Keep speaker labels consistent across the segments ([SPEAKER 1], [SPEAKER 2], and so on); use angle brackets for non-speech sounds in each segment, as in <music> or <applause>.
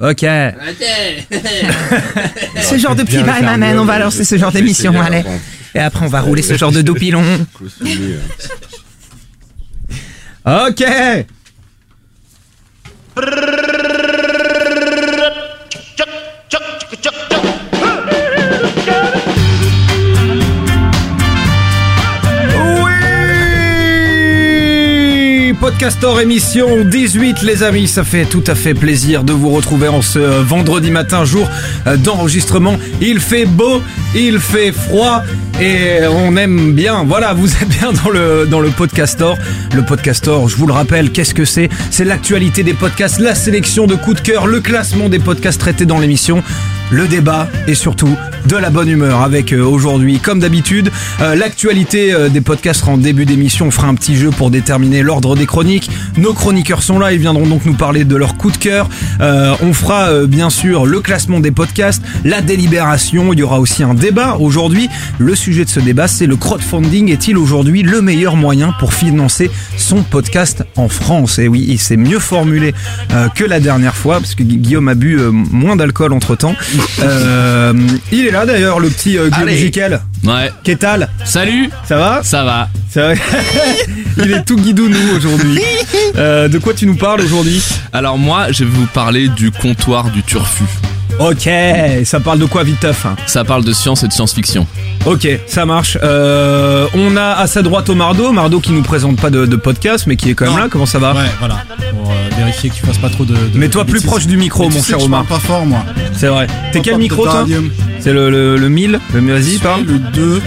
[SPEAKER 1] Ok. ce genre de petit bail m'amène, on va lancer ce genre d'émission, allez. Et après, on va rouler ce genre de dos pilon. <laughs> Ok. Podcastor émission 18 les amis, ça fait tout à fait plaisir de vous retrouver en ce vendredi matin, jour euh, d'enregistrement. Il fait beau, il fait froid et on aime bien. Voilà, vous êtes bien dans le dans le Podcastor. Le Podcastor, je vous le rappelle, qu'est-ce que c'est? C'est l'actualité des podcasts, la sélection de coups de cœur, le classement des podcasts traités dans l'émission le débat et surtout de la bonne humeur avec euh, aujourd'hui, comme d'habitude, euh, l'actualité euh, des podcasts en début d'émission. On fera un petit jeu pour déterminer l'ordre des chroniques. Nos chroniqueurs sont là, ils viendront donc nous parler de leur coup de cœur. On fera bien sûr le classement des podcasts, la délibération. Il y aura aussi un débat aujourd'hui. Le sujet de ce débat, c'est le crowdfunding est-il aujourd'hui le meilleur moyen pour financer son podcast en France? Et oui, il s'est mieux formulé que la dernière fois parce que Gu- Guillaume a bu moins d'alcool entre temps. Euh, il est là d'ailleurs, le petit euh, Guillaume
[SPEAKER 2] Allez.
[SPEAKER 1] Jiquel.
[SPEAKER 2] Ouais.
[SPEAKER 1] Qu'est-ce
[SPEAKER 2] Salut,
[SPEAKER 1] Ça va
[SPEAKER 2] ça va.
[SPEAKER 1] Ça va <laughs> Il est tout guidounou aujourd'hui. Euh, de quoi tu nous parles aujourd'hui?
[SPEAKER 2] Alors moi, je vais vous parler du comptoir du turfu.
[SPEAKER 1] Ok, ça parle de quoi viteuf hein
[SPEAKER 2] Ça parle de science et de science-fiction.
[SPEAKER 1] Ok, ça marche. Euh, on a à sa droite Omardo, Mardo qui nous présente pas de, de podcast mais qui est quand même
[SPEAKER 3] Non.
[SPEAKER 1] là. Comment ça va
[SPEAKER 3] Ouais, voilà. Pour euh, vérifier que tu fasses pas trop de. de
[SPEAKER 1] Mets-toi
[SPEAKER 3] de
[SPEAKER 1] plus
[SPEAKER 3] bêtises.
[SPEAKER 1] proche du micro,
[SPEAKER 3] Mais tu
[SPEAKER 1] mon
[SPEAKER 3] sais
[SPEAKER 1] cher Omar.
[SPEAKER 3] parle pas fort, moi.
[SPEAKER 1] C'est vrai. T'es quel micro toi. C'est le, le, le 1000 Le Vas-y, parle.
[SPEAKER 3] Le 2.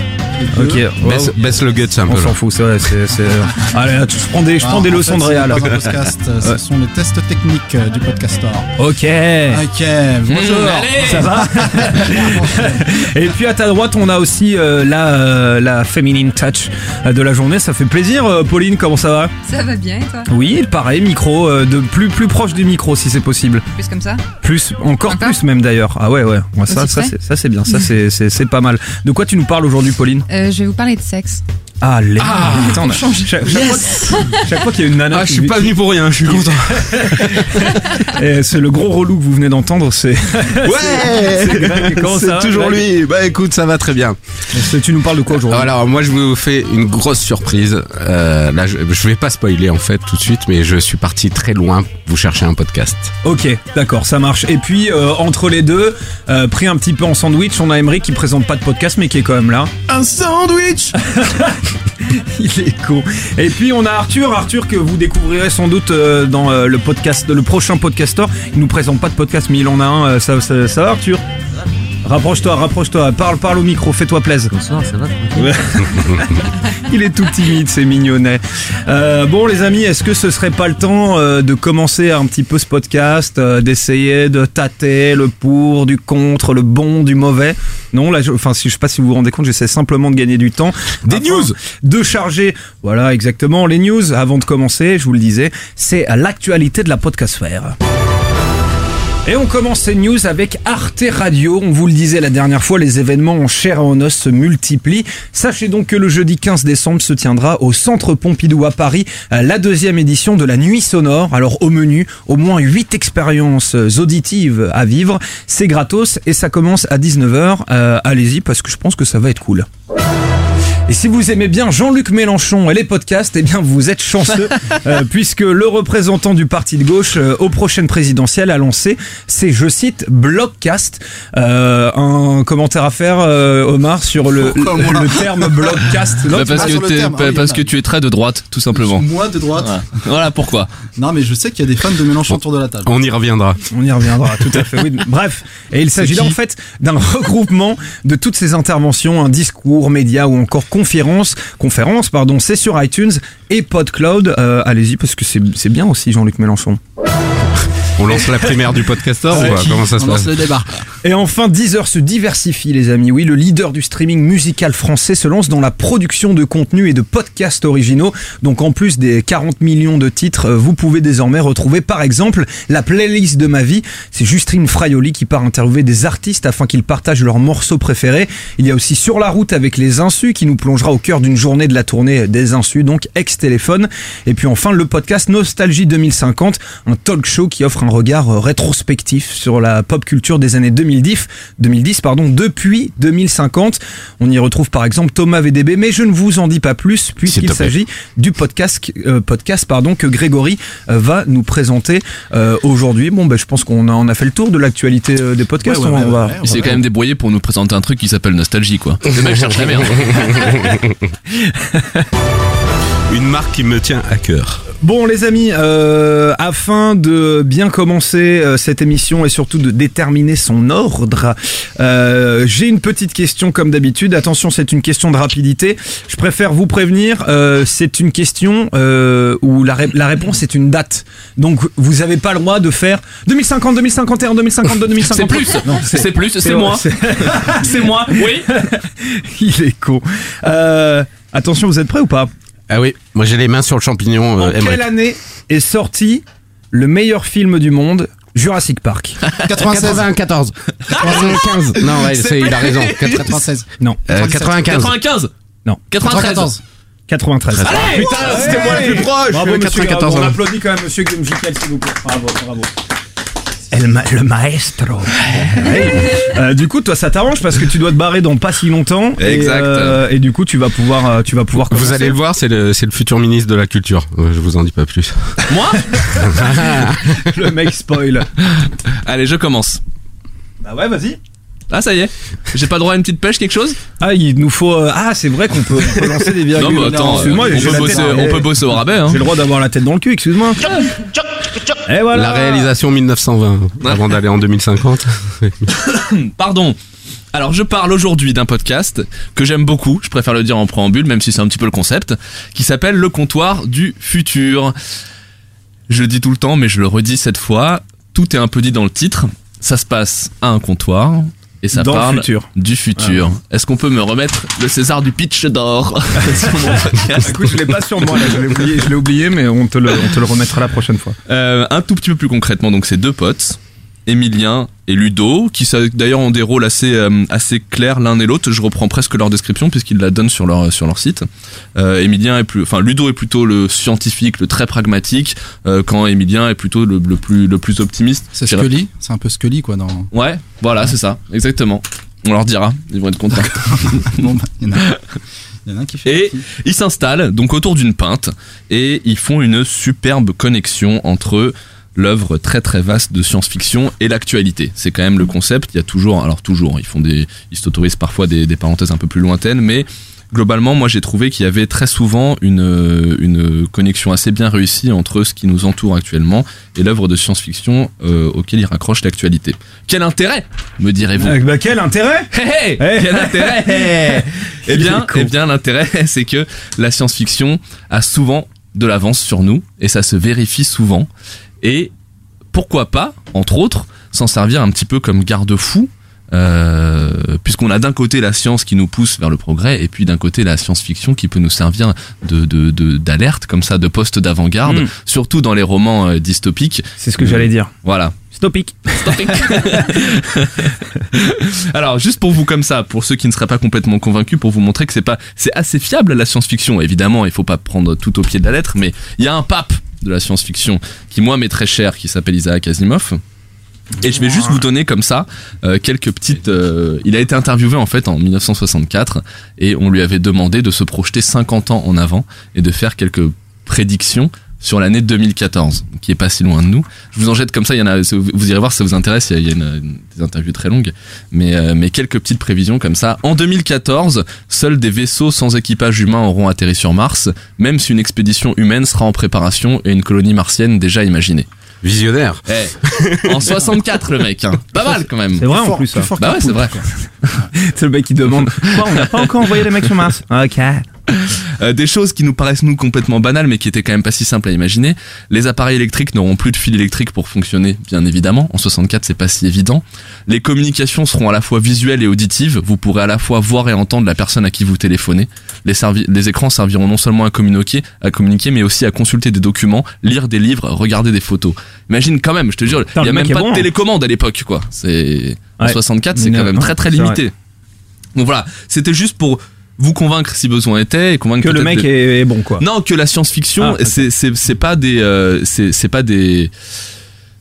[SPEAKER 1] Ok, wow.
[SPEAKER 4] Baisse, baisse le gut un
[SPEAKER 1] on
[SPEAKER 4] peu.
[SPEAKER 1] s'en fout, c'est vrai. c'est- c'est- <laughs> Allez, là, je prends des, je prends des leçons de réal. <laughs>
[SPEAKER 3] Euh, ce sont les tests techniques euh, du podcastor.
[SPEAKER 1] Ok.
[SPEAKER 3] Ok, bonjour.
[SPEAKER 2] allez
[SPEAKER 1] Ça va <laughs> Et puis à ta droite, on a aussi euh, la, euh, la feminine touch de la journée. Ça fait plaisir, euh, Pauline. Comment ça va?
[SPEAKER 5] Ça va bien et toi?
[SPEAKER 1] Oui, pareil, micro, euh, de plus plus proche du micro si c'est possible.
[SPEAKER 5] Plus comme ça?
[SPEAKER 1] Plus, encore,
[SPEAKER 5] Encore?
[SPEAKER 1] plus même d'ailleurs. Ah ouais, ouais. Moi, ça,
[SPEAKER 5] Aussi
[SPEAKER 1] ça, c'est, ça c'est bien. Ça c'est pas mal. De quoi tu nous parles aujourd'hui, Pauline?
[SPEAKER 5] Euh, Je vais vous parler de sexe.
[SPEAKER 1] Ah, les. Putain, on a- chaque, chaque fois, chaque fois qu'il y a une nana,
[SPEAKER 4] Ah, je suis pas venu pour rien, je suis content. <laughs>
[SPEAKER 1] Et c'est le gros relou que vous venez d'entendre. C'est.
[SPEAKER 4] Ouais <laughs>
[SPEAKER 1] c'est
[SPEAKER 4] toujours lui. Bah écoute, ça va très bien.
[SPEAKER 1] Tu nous parles de quoi aujourd'hui?
[SPEAKER 4] Alors moi je vous fais une grosse surprise. Euh, là je, je vais pas spoiler en fait tout de suite, mais je suis parti très loin. Vous cherchez un podcast.
[SPEAKER 1] Ok, d'accord, ça marche. Et puis euh, entre les deux, euh, pris un petit peu en sandwich, on a Emery qui présente pas de podcast mais qui est quand même là.
[SPEAKER 3] Un sandwich <laughs> <laughs>
[SPEAKER 1] Il est con. Et puis on a Arthur, Arthur que vous découvrirez sans doute euh, dans euh, le podcast, le prochain podcastor. Il nous présente pas de podcast mais il en a un. Euh, ça va Arthur? Rapproche-toi, rapproche-toi, parle, parle au micro, fais-toi plaisir.
[SPEAKER 6] Bonsoir, ça va <laughs>
[SPEAKER 1] Il est tout timide, c'est mignonnet. Euh, bon, les amis, est-ce que ce serait pas le temps euh, de commencer un petit peu ce podcast, euh, d'essayer de tâter le pour, du contre, le bon, du mauvais? Non, là, je, enfin, si, je sais pas si vous vous rendez compte, j'essaie simplement de gagner du temps.
[SPEAKER 4] Des news
[SPEAKER 1] De charger, voilà, exactement, les news. Avant de commencer, je vous le disais, c'est l'actualité de la podcastphère. Et on commence ces news avec Arte Radio. On vous le disait la dernière fois, les événements en chair et en os se multiplient. Sachez donc que le jeudi 15 décembre se tiendra au Centre Pompidou à Paris euh, la deuxième édition de la Nuit Sonore. Alors au menu, au moins 8 expériences auditives à vivre. C'est gratos et ça commence à 19h. Euh, Allez-y parce que je pense que ça va être cool. Et si vous aimez bien Jean-Luc Mélenchon et les podcasts, eh bien vous êtes chanceux <laughs> euh, puisque le représentant du parti de gauche euh, aux prochaines présidentielles a lancé, c'est je cite Blogcast. Euh, un commentaire à faire, euh, Omar, sur le, <laughs>
[SPEAKER 3] Pourquoi moi
[SPEAKER 1] le, le terme Blogcast. Non,
[SPEAKER 2] Bah, parce que
[SPEAKER 3] terme,
[SPEAKER 2] bah,
[SPEAKER 3] ah
[SPEAKER 2] parce
[SPEAKER 3] là.
[SPEAKER 2] que tu es très de droite, tout simplement.
[SPEAKER 3] Moi de droite.
[SPEAKER 2] Voilà. Voilà pourquoi.
[SPEAKER 3] Non, mais je sais qu'il y a des fans de Mélenchon autour de la table.
[SPEAKER 4] On y reviendra.
[SPEAKER 1] On y reviendra, tout à fait. Oui. <laughs> Bref, et il s'agit là en fait d'un regroupement de toutes ces interventions, un discours, média ou encore conférence. Conférence, pardon, c'est sur iTunes et PodCloud. Euh, Allez-y parce que c'est c'est bien aussi Jean-Luc Mélenchon.
[SPEAKER 4] On lance la primaire du podcaster ou quoi Comment ça se
[SPEAKER 3] On lance
[SPEAKER 4] passe
[SPEAKER 3] le débat.
[SPEAKER 1] Et enfin, Deezer se diversifie, les amis. Oui, le leader du streaming musical français se lance dans la production de contenu et de podcasts originaux. Donc, en plus des 40 millions de titres, euh, vous pouvez désormais retrouver, par exemple, la playlist de ma vie. C'est Justine Fraioli qui part interviewer des artistes afin qu'ils partagent leurs morceaux préférés. Il y a aussi Sur la route avec les Insus qui nous plongera au cœur d'une journée de la tournée des Insus, donc ex-téléphone. Et puis enfin, le podcast Nostalgie 2050, un talk show qui offre un regard euh, rétrospectif sur la pop culture des années 2010, 2010 pardon, depuis 2050. On y retrouve par exemple Thomas VDB, mais je ne vous en dis pas plus puisqu'il s'agit du podcast, euh, podcast pardon, que Grégory euh, va nous présenter euh, aujourd'hui. Bon, ben, je pense qu'on a, on a fait le tour de l'actualité euh, des podcasts.
[SPEAKER 3] Ouais, ouais,
[SPEAKER 1] On
[SPEAKER 3] ouais,
[SPEAKER 1] va-
[SPEAKER 3] ouais,
[SPEAKER 2] Il s'est quand même débrouillé pour nous présenter un truc qui s'appelle Nostalgie, quoi. Le mec cherche la merde. <laughs> <laughs>
[SPEAKER 4] Une marque qui me tient à cœur.
[SPEAKER 1] Bon les amis, euh, afin de bien commencer euh, cette émission et surtout de déterminer son ordre, euh, j'ai une petite question comme d'habitude. Attention, c'est une question de rapidité. Je préfère vous prévenir, c'est une question où la, ré- la réponse est une date. Donc vous n'avez pas le droit de faire 2050, 2051, 2052, 2053.
[SPEAKER 2] C'est plus, c'est plus, c'est moi. <laughs>
[SPEAKER 1] c'est-
[SPEAKER 2] moi, oui. <laughs>
[SPEAKER 1] Il est con. Attention, vous êtes prêts ou pas?
[SPEAKER 4] Ah oui, moi j'ai les mains sur le champignon.
[SPEAKER 1] En
[SPEAKER 4] Euh,
[SPEAKER 1] quelle année est sorti le meilleur film du monde, Jurassic Park?
[SPEAKER 3] 96.
[SPEAKER 4] 94. 95. Non, ouais, c'est, il a raison.
[SPEAKER 3] 96.
[SPEAKER 1] Non.
[SPEAKER 4] Euh, 95.
[SPEAKER 2] 95.
[SPEAKER 1] Non.
[SPEAKER 2] 93.
[SPEAKER 1] 93.
[SPEAKER 2] Allez, putain, c'était moi le plus proche.
[SPEAKER 1] Bravo,
[SPEAKER 4] Le
[SPEAKER 1] monsieur
[SPEAKER 4] 94,
[SPEAKER 1] Grabo. On
[SPEAKER 4] hein.
[SPEAKER 1] applaudit quand même monsieur Gumjikel, s'il vous plaît. Bravo, bravo. El ma- le maestro. Ouais. Euh, du coup, toi, ça t'arrange parce que tu dois te barrer dans pas si longtemps. Et,
[SPEAKER 2] Exact.
[SPEAKER 1] euh, et du coup, tu vas pouvoir, euh, tu vas pouvoir.
[SPEAKER 4] Vous
[SPEAKER 1] commencer.
[SPEAKER 4] allez le voir, c'est le, c'est le futur ministre de la culture. Je vous en dis pas plus.
[SPEAKER 2] Moi <laughs>
[SPEAKER 1] le mec spoil.
[SPEAKER 2] Allez, je commence.
[SPEAKER 1] Bah ouais, vas-y.
[SPEAKER 2] Ah, ça y est. J'ai pas droit à une petite pêche, quelque chose?
[SPEAKER 1] Ah, il nous faut. euh, Ah, c'est vrai qu'on peut, on peut lancer des virgules.
[SPEAKER 2] Non, mais attends,
[SPEAKER 1] excuse-moi,
[SPEAKER 2] euh,
[SPEAKER 1] j'ai
[SPEAKER 2] on, peut
[SPEAKER 1] tête-
[SPEAKER 2] bosser, on peut bosser au rabais. Hein.
[SPEAKER 1] J'ai le droit d'avoir la tête dans le cul, excuse-moi. Et voilà.
[SPEAKER 4] La réalisation 1920, avant d'aller en 2050. <coughs>
[SPEAKER 2] Pardon. Alors je parle aujourd'hui d'un podcast que j'aime beaucoup, je préfère le dire en préambule, même si c'est un petit peu le concept, qui s'appelle Le comptoir du futur. Je le dis tout le temps, mais je le redis cette fois, tout est un peu dit dans le titre. Ça se passe à un comptoir et ça
[SPEAKER 1] Dans le futur.
[SPEAKER 2] du futur. Est-ce qu'on peut me remettre le César du pitch d'or <laughs> sur mon podcast
[SPEAKER 1] Écoute, je l'ai pas sur moi là, je l'ai oublié, je l'ai oublié, mais on te le, on te le remettra la prochaine fois.
[SPEAKER 2] Euh, un tout petit peu plus concrètement, donc c'est deux potes, Emilien et Ludo, qui d'ailleurs ont des rôles assez euh, assez clairs l'un et l'autre. Je reprends presque leur description puisqu'ils la donnent sur leur sur leur site. Euh, Emilien est plus, enfin Ludo est plutôt le scientifique, le très pragmatique, euh, quand Emilien est plutôt le, le plus le plus optimiste.
[SPEAKER 3] C'est Scully. C'est un peu Scully, quoi, dans.
[SPEAKER 2] Ouais, voilà, c'est ça, exactement. On leur dira, ils vont être contents. <laughs>
[SPEAKER 3] Bon, bah, y en a. Qui fait.
[SPEAKER 2] Et ils s'installent donc autour d'une pinte et ils font une superbe connexion entre l'œuvre très très vaste de science-fiction et l'actualité. C'est quand même le concept. Il y a toujours, alors toujours, ils font des, ils s'autorisent parfois des, des parenthèses un peu plus lointaines, mais globalement, moi j'ai trouvé qu'il y avait très souvent une, une connexion assez bien réussie entre ce qui nous entoure actuellement et l'œuvre de science-fiction euh, auquel ils raccrochent l'actualité. Quel intérêt, me direz-vous
[SPEAKER 1] Euh, bah, quel intérêt
[SPEAKER 2] Hey, hey,
[SPEAKER 1] Hey.
[SPEAKER 2] quel intérêt Eh
[SPEAKER 1] Il
[SPEAKER 2] bien, eh bien l'intérêt, <laughs> c'est que la science-fiction a souvent de l'avance sur nous et ça se vérifie souvent. Et pourquoi pas, entre autres, s'en servir un petit peu comme garde-fou. euh, puisqu'on a d'un côté la science qui nous pousse vers le progrès et puis d'un côté la science-fiction qui peut nous servir de de- de- d'alerte comme ça de poste d'avant-garde
[SPEAKER 1] Mm.
[SPEAKER 2] surtout dans les romans euh, dystopiques
[SPEAKER 1] C'est ce que j'allais dire.
[SPEAKER 2] voilà
[SPEAKER 1] Stopic.
[SPEAKER 2] Stopping. <laughs> Alors, juste pour vous comme ça, pour ceux qui ne seraient pas complètement convaincus, pour vous montrer que c'est pas, c'est assez fiable la science-fiction. Évidemment, il faut pas prendre tout au pied de la lettre, mais il y a un pape de la science-fiction qui moi m'est très cher, qui s'appelle Isaac Asimov. Et je vais juste vous donner comme ça euh, quelques petites. euh, il a été interviewé en fait en 1964 et on lui avait demandé de se projeter 50 ans en avant et de faire quelques prédictions sur l'année 2014, qui est pas si loin de nous. Je vous en jette comme ça, il y en a, vous irez voir si ça vous intéresse, il y a, une- une- des interviews très longues, mais, euh, mais quelques petites prévisions comme ça. En 2014, seuls des vaisseaux sans équipage humain auront atterri sur Mars, même si une expédition humaine sera en préparation et une colonie martienne déjà imaginée.
[SPEAKER 4] Visionnaire.
[SPEAKER 2] Eh, en 64 le mec, hein. pas mal quand même.
[SPEAKER 1] C'est vrai en plus
[SPEAKER 3] fort
[SPEAKER 2] Bah ouais, c'est vrai.
[SPEAKER 3] quoi. <laughs>
[SPEAKER 1] C'est le mec qui demande. Quoi, on n'a pas encore envoyé les mecs sur Mars? Ok. <laughs>
[SPEAKER 2] Euh, des choses qui nous paraissent nous complètement banales mais qui étaient quand même pas si simples à imaginer. Les appareils électriques n'auront plus de fil électrique pour fonctionner, bien évidemment. En 64, c'est pas si évident. Les communications seront à la fois visuelles et auditives. Vous pourrez à la fois voir et entendre la personne à qui vous téléphonez. Les, écrans serviront non seulement à communiquer, à communiquer, mais aussi à consulter des documents, lire des livres, regarder des photos. Imagine quand même, je te jure, il y a même pas
[SPEAKER 1] bon,
[SPEAKER 2] de
[SPEAKER 1] hein.
[SPEAKER 2] télécommande à l'époque, quoi. C'est en
[SPEAKER 1] Ouais.
[SPEAKER 2] 64, c'est quand même très très limité. Donc voilà, c'était juste pour vous convaincre si besoin était et convaincre
[SPEAKER 1] Que le mec est, bon, quoi.
[SPEAKER 2] non, que la science-fiction,
[SPEAKER 1] Ah,
[SPEAKER 2] c'est c'est c'est pas des euh, c'est c'est pas des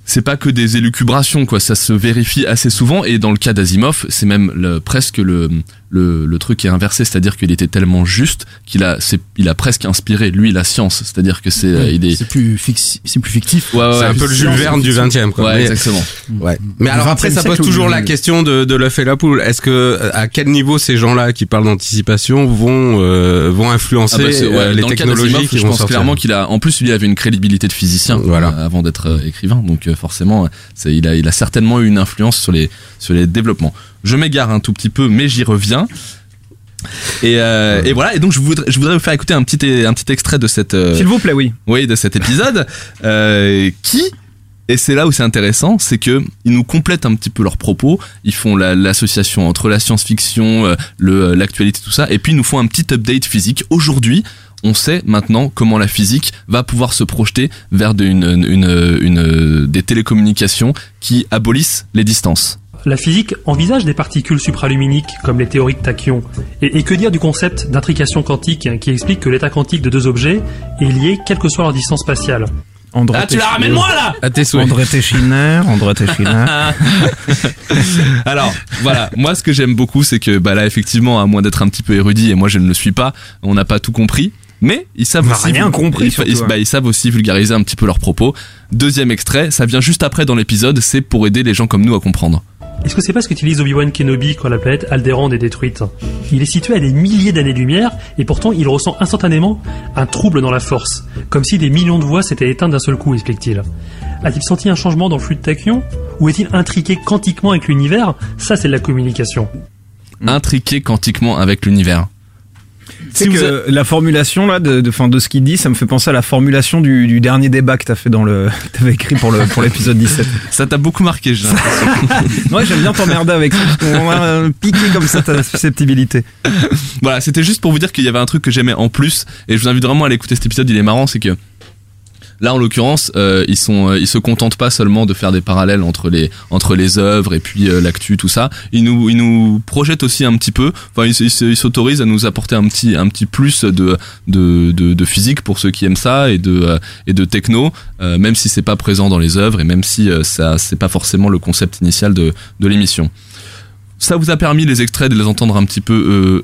[SPEAKER 2] c'est pas que des élucubrations quoi, ça se vérifie assez souvent et dans le cas d'Asimov, c'est même le, presque le, le le truc qui est inversé, c'est-à-dire qu'il était tellement juste qu'il a c'est il a presque inspiré lui la science, c'est-à-dire que c'est euh, il est
[SPEAKER 3] C'est plus, fixi- c'est plus fictif.
[SPEAKER 2] ouais, ouais,
[SPEAKER 4] C'est
[SPEAKER 2] ouais,
[SPEAKER 4] un peu le Jules Verne du 20 e quoi.
[SPEAKER 2] ouais,
[SPEAKER 4] Mais-
[SPEAKER 2] exactement.
[SPEAKER 4] Ouais. Mais alors après,
[SPEAKER 3] 20e
[SPEAKER 4] ça pose toujours la question de, de l'œuf et la poule. Est-ce que euh, à quel niveau ces gens-là qui parlent d'anticipation vont euh, vont influencer
[SPEAKER 2] Ah bah,
[SPEAKER 4] euh, les
[SPEAKER 2] dans le cas
[SPEAKER 4] technologies qui
[SPEAKER 2] je
[SPEAKER 4] vont
[SPEAKER 2] pense
[SPEAKER 4] sortir
[SPEAKER 2] clairement qu'il a en plus lui avait une crédibilité de physicien
[SPEAKER 4] Voilà.
[SPEAKER 2] euh, avant d'être euh, écrivain donc euh, forcément il a il a certainement eu une influence sur les sur les développements. Je m'égare un tout petit peu mais j'y reviens. Et, euh, et voilà et donc je voudrais je voudrais vous faire écouter un petit un petit extrait de cette euh,
[SPEAKER 1] S'il vous plaît, oui.
[SPEAKER 2] oui, de cet épisode, euh, qui et c'est là où c'est intéressant, c'est que ils nous complètent un petit peu leurs propos. Ils font la- l'association entre la science-fiction, le l'actualité, tout ça, et puis ils nous font un petit update physique. Aujourd'hui, on sait maintenant comment la physique va pouvoir se projeter vers de- une, une, une- des télécommunications qui abolissent les distances.
[SPEAKER 6] La physique envisage des particules supraluminiques comme les théories de tachyon. Et, et que dire du concept d'intrication quantique hein, qui explique que l'état quantique de deux objets est lié quelle que soit leur distance spatiale
[SPEAKER 1] André
[SPEAKER 2] Ah, tu la ramènes moi là
[SPEAKER 4] à tes souhaits.
[SPEAKER 1] André Téchiner, André Téchiner. <laughs>
[SPEAKER 2] Alors voilà, moi ce que j'aime beaucoup, c'est que bah là effectivement, à moins d'être un petit peu érudit, et moi je ne le suis pas, on n'a pas tout compris. Mais ils savent aussi,
[SPEAKER 1] rien compris,
[SPEAKER 2] ils,
[SPEAKER 1] surtout,
[SPEAKER 2] ils-
[SPEAKER 1] hein.
[SPEAKER 2] bah, ils savent aussi vulgariser un petit peu leurs propos. Deuxième extrait, ça vient juste après dans l'épisode, c'est pour aider les gens comme nous à comprendre.
[SPEAKER 6] Est-ce que c'est pas ce qu'utilise Obi-Wan Kenobi quand la planète Alderaan est détruite Il est situé à des milliers d'années-lumière et pourtant il ressent instantanément un trouble dans la force, comme si des millions de voix s'étaient éteintes d'un seul coup, explique-t-il. A-t-il senti un changement dans le flux de tachyon Ou est-il intriqué quantiquement avec l'univers? Ça, c'est de la communication.
[SPEAKER 2] Intriqué quantiquement avec l'univers. Vous
[SPEAKER 1] que la formulation là de, de, fin, de ce qu'il dit, ça me fait penser à la formulation du, du dernier débat que t'as fait dans le, <laughs> t'avais écrit pour le pour l'épisode 17.
[SPEAKER 2] Ça t'a beaucoup marqué, j'ai. <laughs>
[SPEAKER 1] Ouais, j'aime bien t'emmerder avec ça parce qu'on a euh, piqué comme ça ta susceptibilité.
[SPEAKER 2] Voilà, c'était juste pour vous dire qu'il y avait un truc que j'aimais en plus, et je vous invite vraiment à aller écouter cet épisode, il est marrant, c'est que là en l'occurrence, euh, ils sont, euh, ils se contentent pas seulement de faire des parallèles entre les entre les œuvres et puis euh, l'actu, tout ça. Ils nous, ils nous projettent aussi un petit peu. Enfin, ils s'autorisent à nous apporter un petit, un petit plus de de, de, de physique pour ceux qui aiment ça et de euh, et de techno, euh, même si c'est pas présent dans les œuvres et même si ça c'est pas forcément le concept initial de de l'émission. Ça vous a permis les extraits de les entendre un petit peu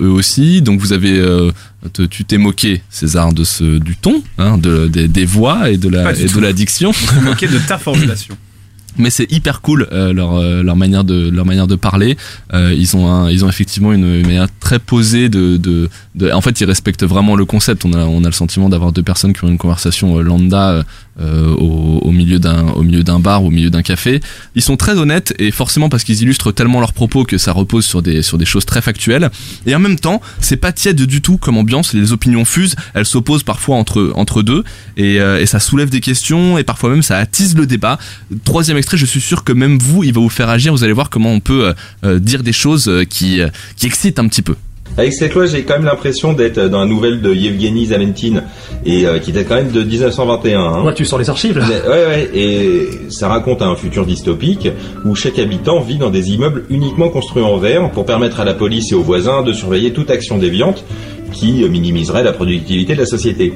[SPEAKER 2] euh, eux aussi. Donc vous avez, euh, te- tu t'es moqué César de ce du ton, hein, de, des, des voix et de la et de la diction. <laughs>
[SPEAKER 1] Moqué de ta formulation. <laughs>
[SPEAKER 2] Mais c'est hyper cool euh, leur leur manière de leur manière de parler. Euh, ils ont un, ils ont effectivement une, une manière très posée de, de de. En fait, ils respectent vraiment le concept. On a on a le sentiment d'avoir deux personnes qui ont une conversation lambda euh, au, au milieu d'un au milieu d'un bar, au milieu d'un café. Ils sont très honnêtes et forcément parce qu'ils illustrent tellement leurs propos que ça repose sur des sur des choses très factuelles. Et en même temps, c'est pas tiède du tout comme ambiance. Les opinions fusent, elles s'opposent parfois entre entre deux et, euh, et ça soulève des questions et parfois même ça attise le débat. Troisième extrait, je suis sûr que même vous, il va vous faire agir. Vous allez voir comment on peut euh, euh, dire des choses euh, qui euh, qui excitent un petit peu.
[SPEAKER 7] Avec cette loi, j'ai quand même l'impression d'être dans la nouvelle de Yevgeny Zamentine, et euh, qui date quand même de 1921. hein.
[SPEAKER 6] Ouais, tu sors les archives là
[SPEAKER 7] Mais- Ouais, ouais, et ça raconte un futur dystopique où chaque habitant vit dans des immeubles uniquement construits en verre pour permettre à la police et aux voisins de surveiller toute action déviante qui minimiserait la productivité de la société.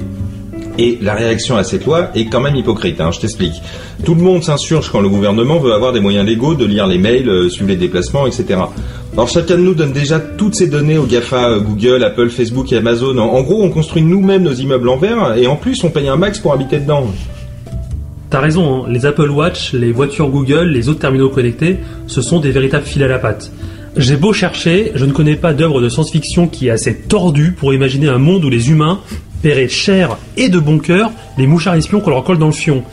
[SPEAKER 7] Et la réaction à cette loi est quand même hypocrite, hein, je t'explique. Tout le monde s'insurge quand le gouvernement veut avoir des moyens légaux de lire les mails, euh, suivre les déplacements, etc. Alors chacun de nous donne déjà toutes ces données aux GAFA, euh, Google, Apple, Facebook et Amazon. En, en gros, on construit nous-mêmes nos immeubles en verre et en plus on paye un max pour habiter dedans.
[SPEAKER 6] T'as raison, hein, les Apple Watch, les voitures Google, les autres terminaux connectés, ce sont des véritables fils à la patte. J'ai beau chercher, je ne connais pas d'œuvre de science-fiction qui est assez tordue pour imaginer un monde où les humains paieraient cher et de bon cœur les mouchards espions qu'on leur colle dans le fion. <laughs>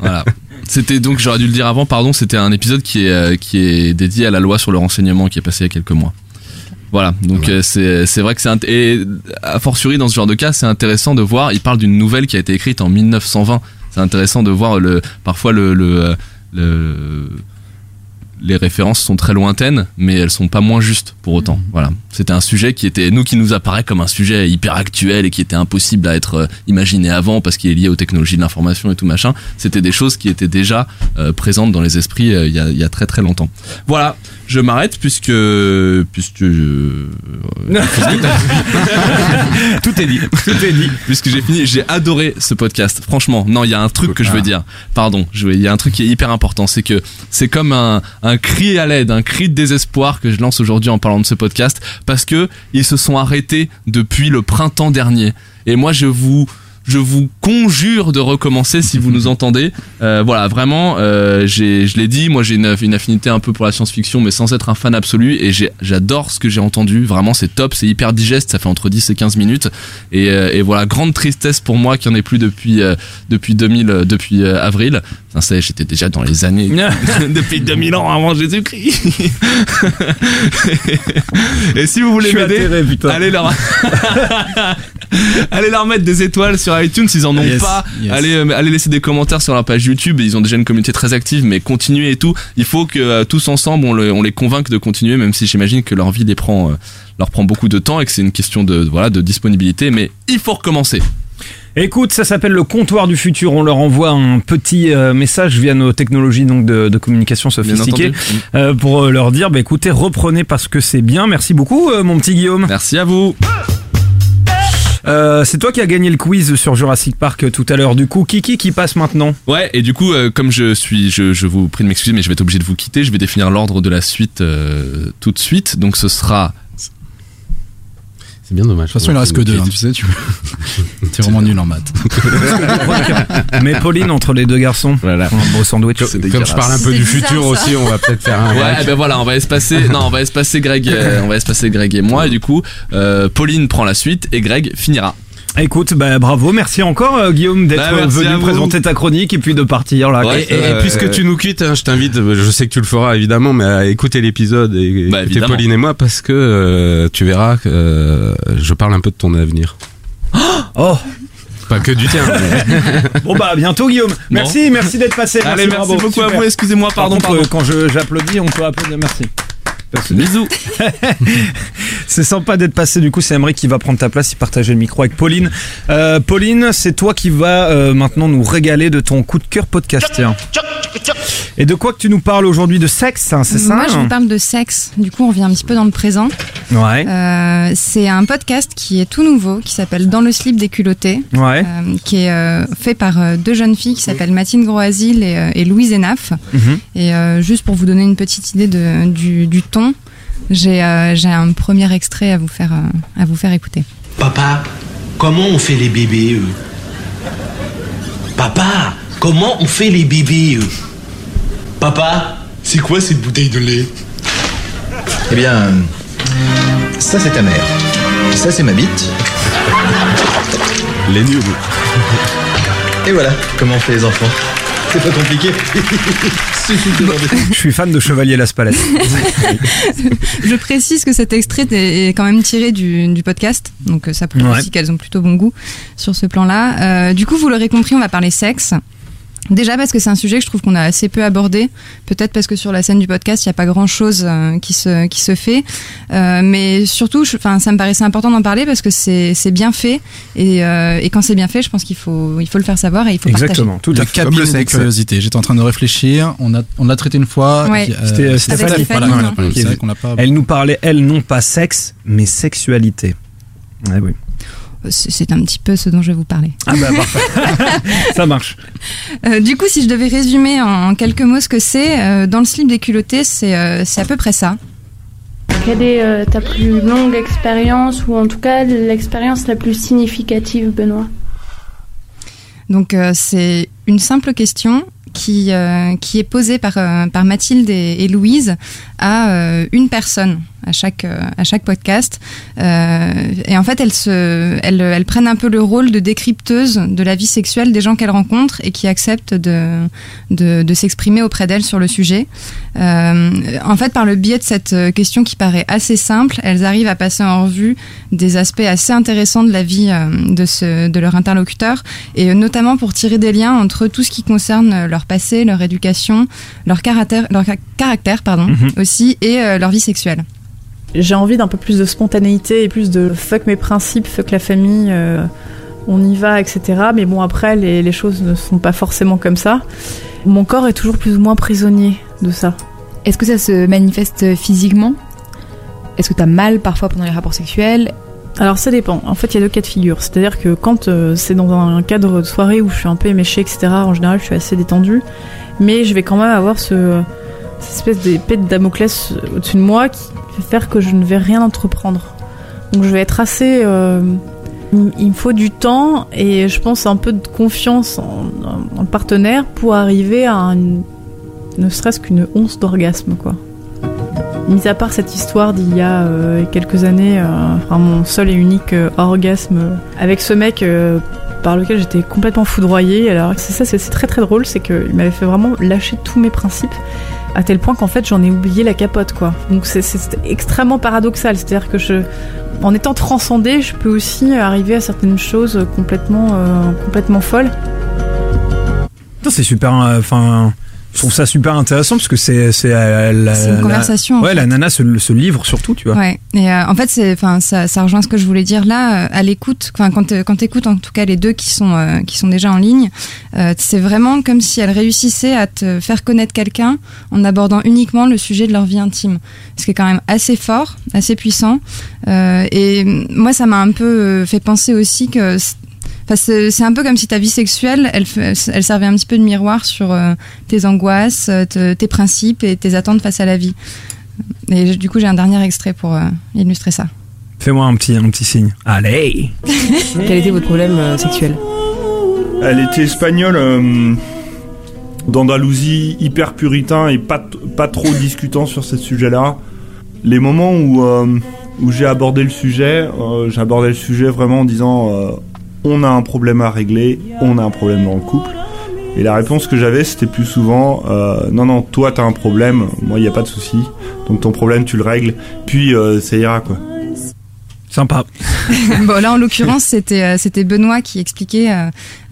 [SPEAKER 2] Voilà. C'était donc, j'aurais dû le dire avant, pardon, c'était un épisode qui est, euh, qui est dédié à la loi sur le renseignement qui est passé il y a quelques mois. Voilà, donc euh, c'est c'est vrai que c'est et a fortiori dans ce genre de cas, c'est intéressant de voir. Il parle d'une nouvelle qui a été écrite en 1920. C'est intéressant de voir le parfois le, le, le- les références sont très lointaines, mais elles sont pas moins justes pour autant. Voilà, c'était un sujet qui était nous qui nous apparaît comme un sujet hyper actuel et qui était impossible à être euh, imaginé avant parce qu'il est lié aux technologies de l'information et tout machin. C'était des choses qui étaient déjà euh, présentes dans les esprits euh, il y, a, il y a très très longtemps. Voilà, je m'arrête puisque puisque je- <laughs> <laughs>
[SPEAKER 1] Tout est dit. Tout est dit.
[SPEAKER 2] puisque j'ai fini, j'ai adoré ce podcast. Franchement, non, il y a un truc que je veux dire. Pardon, il y a un truc qui est hyper important, c'est que c'est comme un, un cri à l'aide, un cri de désespoir que je lance aujourd'hui en parlant de ce podcast, parce que ils se sont arrêtés depuis le printemps dernier. Et moi, je vous je vous conjure de recommencer si vous nous entendez. Euh, voilà, vraiment, euh, j'ai, je l'ai dit, moi j'ai une, une affinité un peu pour la science-fiction, mais sans être un fan absolu, et j'adore ce que j'ai entendu. Vraiment, c'est top, c'est hyper digeste, ça fait entre 10 et 15 minutes. Et, euh, et voilà, grande tristesse pour moi qu'il n'y en ait plus depuis, euh, depuis 2000, euh, depuis euh, avril. Enfin, ça j'étais déjà dans les années <laughs> depuis 2000 ans avant Jésus-Christ. <laughs> et si vous voulez m'aider, allez leur <laughs> allez leur mettre des étoiles sur iTunes s'ils en ont
[SPEAKER 3] Yes,
[SPEAKER 2] pas
[SPEAKER 3] yes.
[SPEAKER 2] allez euh, allez laisser des commentaires sur leur page YouTube ils ont déjà une communauté très active mais continuez et tout il faut que euh, tous ensemble on, le- on les convainque de continuer même si j'imagine que leur vie les prend euh, leur prend beaucoup de temps et que c'est une question de voilà de disponibilité mais il faut recommencer
[SPEAKER 1] Écoute, ça s'appelle le comptoir du futur. On leur envoie un petit euh, message via nos technologies donc de, de communication sophistiquées euh, pour leur dire, bah écoutez, reprenez parce que c'est bien. Merci beaucoup, euh, mon petit Guillaume.
[SPEAKER 2] merci à vous
[SPEAKER 1] Euh, c'est toi qui as gagné le quiz sur Jurassic Park tout à l'heure. Du coup, Kiki qui passe maintenant.
[SPEAKER 2] Ouais, et du coup, euh, comme je suis, je, je vous prie de m'excuser, mais je vais être obligé de vous quitter. Je vais définir l'ordre de la suite euh, tout de suite. Donc, ce sera.
[SPEAKER 4] C'est bien dommage.
[SPEAKER 3] De toute façon, il en reste que deux, hein, tu sais, tu <laughs> es vraiment nul en maths. <laughs>
[SPEAKER 1] Mais Pauline entre les deux garçons.
[SPEAKER 2] Voilà.
[SPEAKER 1] Un beau sandwich.
[SPEAKER 4] Comme je parle un peu du
[SPEAKER 5] bizarre,
[SPEAKER 4] futur
[SPEAKER 5] ça.
[SPEAKER 4] aussi, on va peut-être faire un. <laughs>
[SPEAKER 2] Ouais, ben voilà, on va espacer. non, on va espacer Greg. euh, on va espacer Greg et moi. Et du coup, euh, Pauline prend la suite et Greg finira.
[SPEAKER 1] Écoute, bah bravo, merci encore euh, Guillaume d'être
[SPEAKER 2] Bah,
[SPEAKER 1] venu présenter ta chronique et puis de partir là.
[SPEAKER 2] Ouais.
[SPEAKER 4] Et, et
[SPEAKER 2] Euh,
[SPEAKER 4] puisque tu nous quittes, hein, je t'invite, je sais que tu le feras évidemment, mais à écouter l'épisode et
[SPEAKER 2] Bah,
[SPEAKER 4] écouter
[SPEAKER 2] évidemment.
[SPEAKER 4] Pauline et moi parce que euh, tu verras que euh, je parle un peu de ton avenir. <gasps>
[SPEAKER 1] Oh,
[SPEAKER 4] Pas que du tien. mais- <laughs>
[SPEAKER 1] bon bah à bientôt Guillaume. Merci, merci d'être passé.
[SPEAKER 2] Allez, merci beaucoup à vous. Excusez-moi,
[SPEAKER 1] Par
[SPEAKER 2] pardon,
[SPEAKER 1] contre,
[SPEAKER 2] pardon.
[SPEAKER 1] euh, quand je- j'applaudis, on peut applaudir. Merci.
[SPEAKER 2] Bisous. <laughs>
[SPEAKER 1] C'est sympa d'être passé. Du coup, c'est Emery qui va prendre ta place et partager le micro avec Pauline. Euh, Pauline, c'est toi qui vas euh, maintenant nous régaler de ton coup de cœur podcast. tiens. Et de quoi que tu nous parles aujourd'hui de sexe, hein, c'est ça
[SPEAKER 5] Moi, je vous parle de sexe. Du coup, on revient un petit peu dans le présent.
[SPEAKER 1] Ouais.
[SPEAKER 5] Euh, c'est un podcast qui est tout nouveau, qui s'appelle Dans le slip des culottés,
[SPEAKER 1] Ouais.
[SPEAKER 5] euh, qui est euh, fait par euh, deux jeunes filles qui s'appellent Mathilde Groasil et, euh, et Louise Enaf.
[SPEAKER 1] Mhm.
[SPEAKER 5] Et euh, juste pour vous donner une petite idée de, du, du ton, j'ai euh, j'ai un premier extrait à vous faire, euh, à vous faire écouter.
[SPEAKER 8] Papa, comment on fait les bébés eux? Papa, comment on fait les bébés eux? Papa, c'est quoi cette bouteille de lait?
[SPEAKER 9] Eh bien, ça c'est ta mère. Ça c'est ma bite.
[SPEAKER 4] Les nuls.
[SPEAKER 9] Et voilà comment on fait les enfants. C'est pas compliqué. <laughs>
[SPEAKER 1] Je suis fan de Chevalier Las Palais. <laughs>
[SPEAKER 5] Je précise que cet extrait est quand même tiré du, du podcast, donc euh, ça prouve
[SPEAKER 1] Ouais.
[SPEAKER 5] aussi qu'elles ont plutôt bon goût sur ce plan-là. Euh, du coup, vous l'aurez compris, on va parler sexe. Déjà parce que c'est un sujet que je trouve qu'on a assez peu abordé, peut-être parce que sur la scène du podcast il n'y a pas grand-chose euh, qui se qui se fait, Euh, mais surtout, je- enfin ça me paraissait important d'en parler parce que c'est c'est bien fait et, euh, et quand c'est bien fait, je pense qu'il faut il faut le faire savoir et il faut
[SPEAKER 1] Exactement, tout
[SPEAKER 3] Le
[SPEAKER 1] à fait. Comme
[SPEAKER 3] cabinet
[SPEAKER 1] le
[SPEAKER 3] de
[SPEAKER 1] sexe.
[SPEAKER 3] curiosité. J'étais en train de réfléchir. On a, on l'a traité une fois.
[SPEAKER 5] Ouais.
[SPEAKER 1] C'était, euh, Stéphanie.
[SPEAKER 3] voilà, voilà,
[SPEAKER 5] non.
[SPEAKER 3] c'est vrai qu'on l'a pas.
[SPEAKER 1] Elle nous parlait, elle, non pas sexe, mais sexualité. Ouais, oui.
[SPEAKER 5] C'est un petit peu ce dont je vais vous parler.
[SPEAKER 1] Ah bah parfait. <laughs> Ça marche.
[SPEAKER 5] Euh, du coup, si je devais résumer en, en quelques mots ce que c'est, euh, dans le slip des culottés, c'est euh, c'est à peu près ça.
[SPEAKER 10] Quelle est euh, ta plus longue expérience ou en tout cas l'expérience la plus significative, Benoît?
[SPEAKER 5] Donc euh, c'est une simple question qui, euh, qui est posée par, euh, par Mathilde et, et Louise à euh, une personne. À chaque euh, à chaque podcast. Euh, et en fait, elles se elles, elles prennent un peu le rôle de décrypteuse de la vie sexuelle des gens qu'elles rencontrent et qui acceptent de de, de s'exprimer auprès d'elles sur le sujet. Euh, en fait, par le biais de cette question qui paraît assez simple, elles arrivent à passer en revue des aspects assez intéressants de la vie de ce de leur interlocuteur et notamment pour tirer des liens entre tout ce qui concerne leur passé, leur éducation, leur caractère, leur ca- caractère pardon,
[SPEAKER 11] Mhm.
[SPEAKER 5] aussi et leur vie sexuelle.
[SPEAKER 11] J'ai envie d'un peu plus de spontanéité et plus de fuck mes principes, fuck la famille, euh, on y va, etc. Mais bon, après, les, les choses ne sont pas forcément comme ça. Mon corps est toujours plus ou moins prisonnier de ça.
[SPEAKER 12] Est-ce que ça se manifeste physiquement? Est-ce que t'as mal parfois pendant les rapports sexuels?
[SPEAKER 11] Alors ça dépend. En fait, il y a deux cas de figure. C'est-à-dire que quand euh, c'est dans un cadre de soirée où je suis un peu éméchée, etc., en général, je suis assez détendue. Mais je vais quand même avoir ce, cette espèce d'épée de Damoclès au-dessus de moi qui va faire que je ne vais rien entreprendre. Donc je vais être assez... euh, il me faut du temps et je pense un peu de confiance en, en- en partenaire pour arriver à une- ne serait-ce qu'une once d'orgasme, quoi. Mis à part cette histoire d'il y a euh, quelques années, euh, enfin mon seul et unique orgasme avec ce mec par lequel j'étais complètement foudroyée. Alors c'est ça, c'est très très drôle, c'est qu'il m'avait fait vraiment lâcher tous mes principes à tel point qu'en fait j'en ai oublié la capote quoi. Donc c'est- extrêmement paradoxal, c'est-à-dire que je, en étant transcendée, je peux aussi arriver à certaines choses complètement euh, complètement folles.
[SPEAKER 1] C'est super. euh, Enfin, je trouve ça super intéressant parce que c'est c'est euh, la-
[SPEAKER 5] C'est une
[SPEAKER 1] la-
[SPEAKER 5] conversation,
[SPEAKER 1] Ouais,
[SPEAKER 5] fait.
[SPEAKER 1] la nana se, se livre surtout, tu vois.
[SPEAKER 5] Ouais. Et euh, en fait, c'est, enfin, ça, ça rejoint ce que je voulais dire là. euh, à l'écoute, enfin, quand t'é- quand t'écoutes en tout cas les deux qui sont euh, qui sont déjà en ligne, euh, c'est vraiment comme si elles réussissaient à te faire connaître quelqu'un en abordant uniquement le sujet de leur vie intime, ce qui est quand même assez fort, assez puissant. Euh, et moi, ça m'a un peu euh, fait penser aussi que Enfin, c'est un peu comme si ta vie sexuelle, elle, servait un petit peu de miroir sur euh, tes angoisses, euh, te- tes principes et tes attentes face à la vie. Et du coup, j'ai un dernier extrait pour euh, illustrer ça.
[SPEAKER 1] Fais-moi un petit, un petit signe. Allez <laughs>
[SPEAKER 12] Quel était votre problème euh, sexuel?
[SPEAKER 13] Elle était espagnole, euh, d'Andalousie, hyper puritain et pas, pas trop discutant sur ce sujet-là. Les moments où, euh, où j'ai abordé le sujet, euh, j'ai abordé le sujet vraiment en disant euh, on a un problème à régler, on a un problème dans le couple. Et la réponse que j'avais, c'était plus souvent euh, non, non, toi t'as un problème, moi il n'y a pas de souci, donc ton problème tu le règles, puis euh, ça ira quoi.
[SPEAKER 1] Sympa. <laughs>
[SPEAKER 5] bon, là, en l'occurrence, c'était euh, c'était Benoît qui expliquait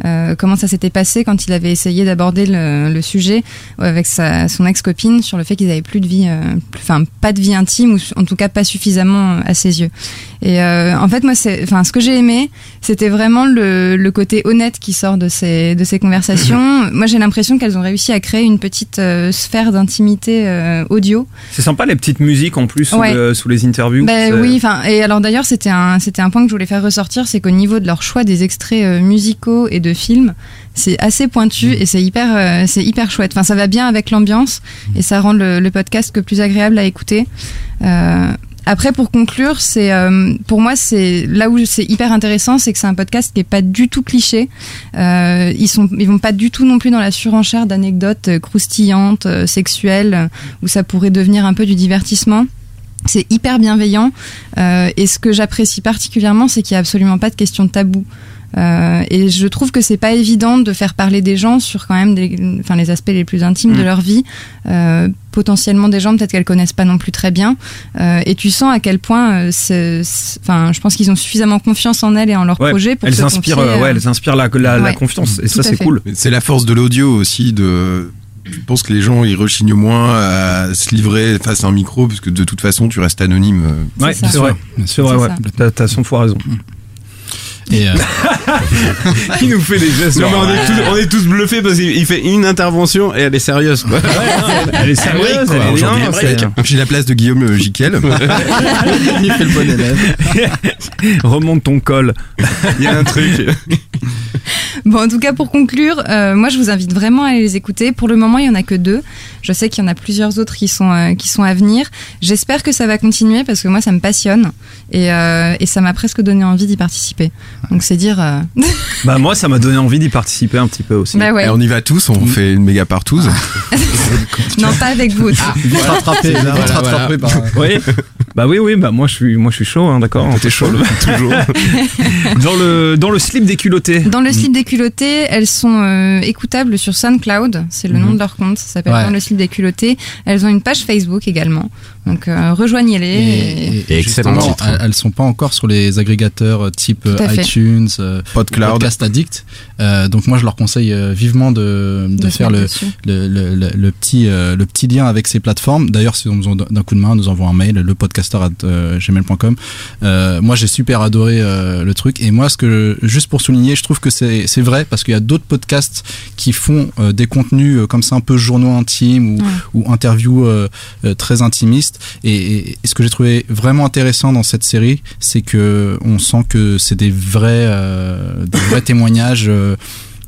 [SPEAKER 5] euh, comment ça s'était passé quand il avait essayé d'aborder le, le sujet avec sa, son ex-copine sur le fait qu'ils avaient plus de vie, euh, enfin pas de vie intime ou en tout cas pas suffisamment à ses yeux. Et euh, en fait, moi, c'est, enfin, ce que j'ai aimé, c'était vraiment le, le côté honnête qui sort de ces de ces conversations. moi, j'ai l'impression qu'elles ont réussi à créer une petite euh, sphère d'intimité euh, audio
[SPEAKER 1] C'est sympa les petites musiques en plus sous,
[SPEAKER 5] Ouais.
[SPEAKER 1] le- sous les interviews.
[SPEAKER 5] ben oui, enfin et alors d'ailleurs c'était un c'était un point que je voulais faire ressortir, c'est qu'au niveau de leur choix des extraits euh, musicaux et de films, c'est assez pointu et c'est hyper euh, c'est hyper chouette. Enfin ça va bien avec l'ambiance et ça rend le, le podcast que plus agréable à écouter. Euh, après, pour conclure, c'est euh, pour moi c'est là où c'est hyper intéressant, c'est que c'est un podcast qui est pas du tout cliché. Euh, ils sont, ils vont pas du tout non plus dans la surenchère d'anecdotes euh, croustillantes, sexuelles, où ça pourrait devenir un peu du divertissement. C'est hyper bienveillant et ce que j'apprécie particulièrement, c'est qu'il y a absolument pas de question de tabou. Euh, et je trouve que c'est pas évident de faire parler des gens sur quand même des, enfin les aspects les plus intimes de
[SPEAKER 1] Mm.
[SPEAKER 5] leur vie, euh, potentiellement des gens peut-être qu'elles connaissent pas non plus très bien. Euh, et tu sens à quel point, euh, c'est, c'est- enfin, je pense qu'ils ont suffisamment confiance en elles et en leur
[SPEAKER 1] Ouais,
[SPEAKER 5] projet pour
[SPEAKER 1] elles
[SPEAKER 5] se
[SPEAKER 1] inspirent,
[SPEAKER 5] confier,
[SPEAKER 1] euh, ouais, elles inspirent la, la, confiance et ça c'est
[SPEAKER 5] fait.
[SPEAKER 1] cool.
[SPEAKER 14] C'est la force de l'audio aussi de. Je pense que les gens ils rechignent moins à se livrer face à un micro parce que de toute façon tu restes anonyme.
[SPEAKER 1] Ouais, c'est vrai. C'est vrai, ouais. T'as- T'as 100 fois raison.
[SPEAKER 3] Et euh, <laughs>
[SPEAKER 1] Qui nous fait des gestes
[SPEAKER 4] Non, mais on est, tous, on est tous bluffés parce qu'il il fait une intervention et elle est sérieuse. Quoi.
[SPEAKER 1] Elle est sérieuse, elle est
[SPEAKER 14] J'ai la place de Guillaume euh, Jiquel. <laughs>
[SPEAKER 3] il fait le bon élève.
[SPEAKER 1] Remonte ton col.
[SPEAKER 14] Il y a un truc. <laughs>
[SPEAKER 5] Bon, en tout cas, pour conclure, euh, moi, je vous invite vraiment à aller les écouter. Pour le moment, il y en a que deux. Je sais qu'il y en a plusieurs autres qui sont euh, qui sont à venir. J'espère que ça va continuer parce que moi, ça me passionne et, euh, et ça m'a presque donné envie d'y participer. Donc, c'est dire. euh, <laughs>
[SPEAKER 1] Bah moi, ça m'a donné envie d'y participer un petit peu aussi.
[SPEAKER 5] Bah ouais.
[SPEAKER 14] Et on y va tous, on fait une méga partouze. <laughs> <laughs>
[SPEAKER 5] non, pas avec vous.
[SPEAKER 3] Rattrapé,
[SPEAKER 14] Voilà,
[SPEAKER 3] vite
[SPEAKER 14] voilà.
[SPEAKER 3] rattrapé par.
[SPEAKER 1] Oui. Bah oui, oui, bah moi je suis, moi je suis chaud, hein, d'accord.
[SPEAKER 14] T'es chaud, toujours. <laughs>
[SPEAKER 1] Dans le, dans le slip des culottés.
[SPEAKER 5] Dans le slip des culottés, elles sont euh, écoutables sur SoundCloud, c'est le nom de leur compte, ça s'appelle
[SPEAKER 3] Ouais.
[SPEAKER 5] Dans le slip des culottés. Elles ont une page Facebook également, donc euh, rejoignez-les. et-
[SPEAKER 4] Et excellent titre.
[SPEAKER 3] elles, sont pas encore sur les agrégateurs euh, type euh, iTunes, euh,
[SPEAKER 14] PodCloud.
[SPEAKER 3] Podcast Addict. Euh, donc moi je leur conseille vivement de, de, faire le,
[SPEAKER 5] dessus.
[SPEAKER 3] le, le, le- le petit, euh, le petit lien avec ces plateformes. D'ailleurs, si on besoin d'un coup de main, nous envoie un mail, lepodcaster.gmail.com. Euh, moi, j'ai super adoré euh, le truc. Et moi, ce que juste pour souligner, je trouve que c'est c'est vrai parce qu'il y a d'autres podcasts qui font euh, des contenus euh, comme ça un peu journaux intimes ou,
[SPEAKER 5] Ouais.
[SPEAKER 3] ou interviews euh, euh, très intimistes. Et, et- et ce que j'ai trouvé vraiment intéressant dans cette série, c'est que on sent que c'est des vrais, euh, des vrais <laughs> témoignages. euh,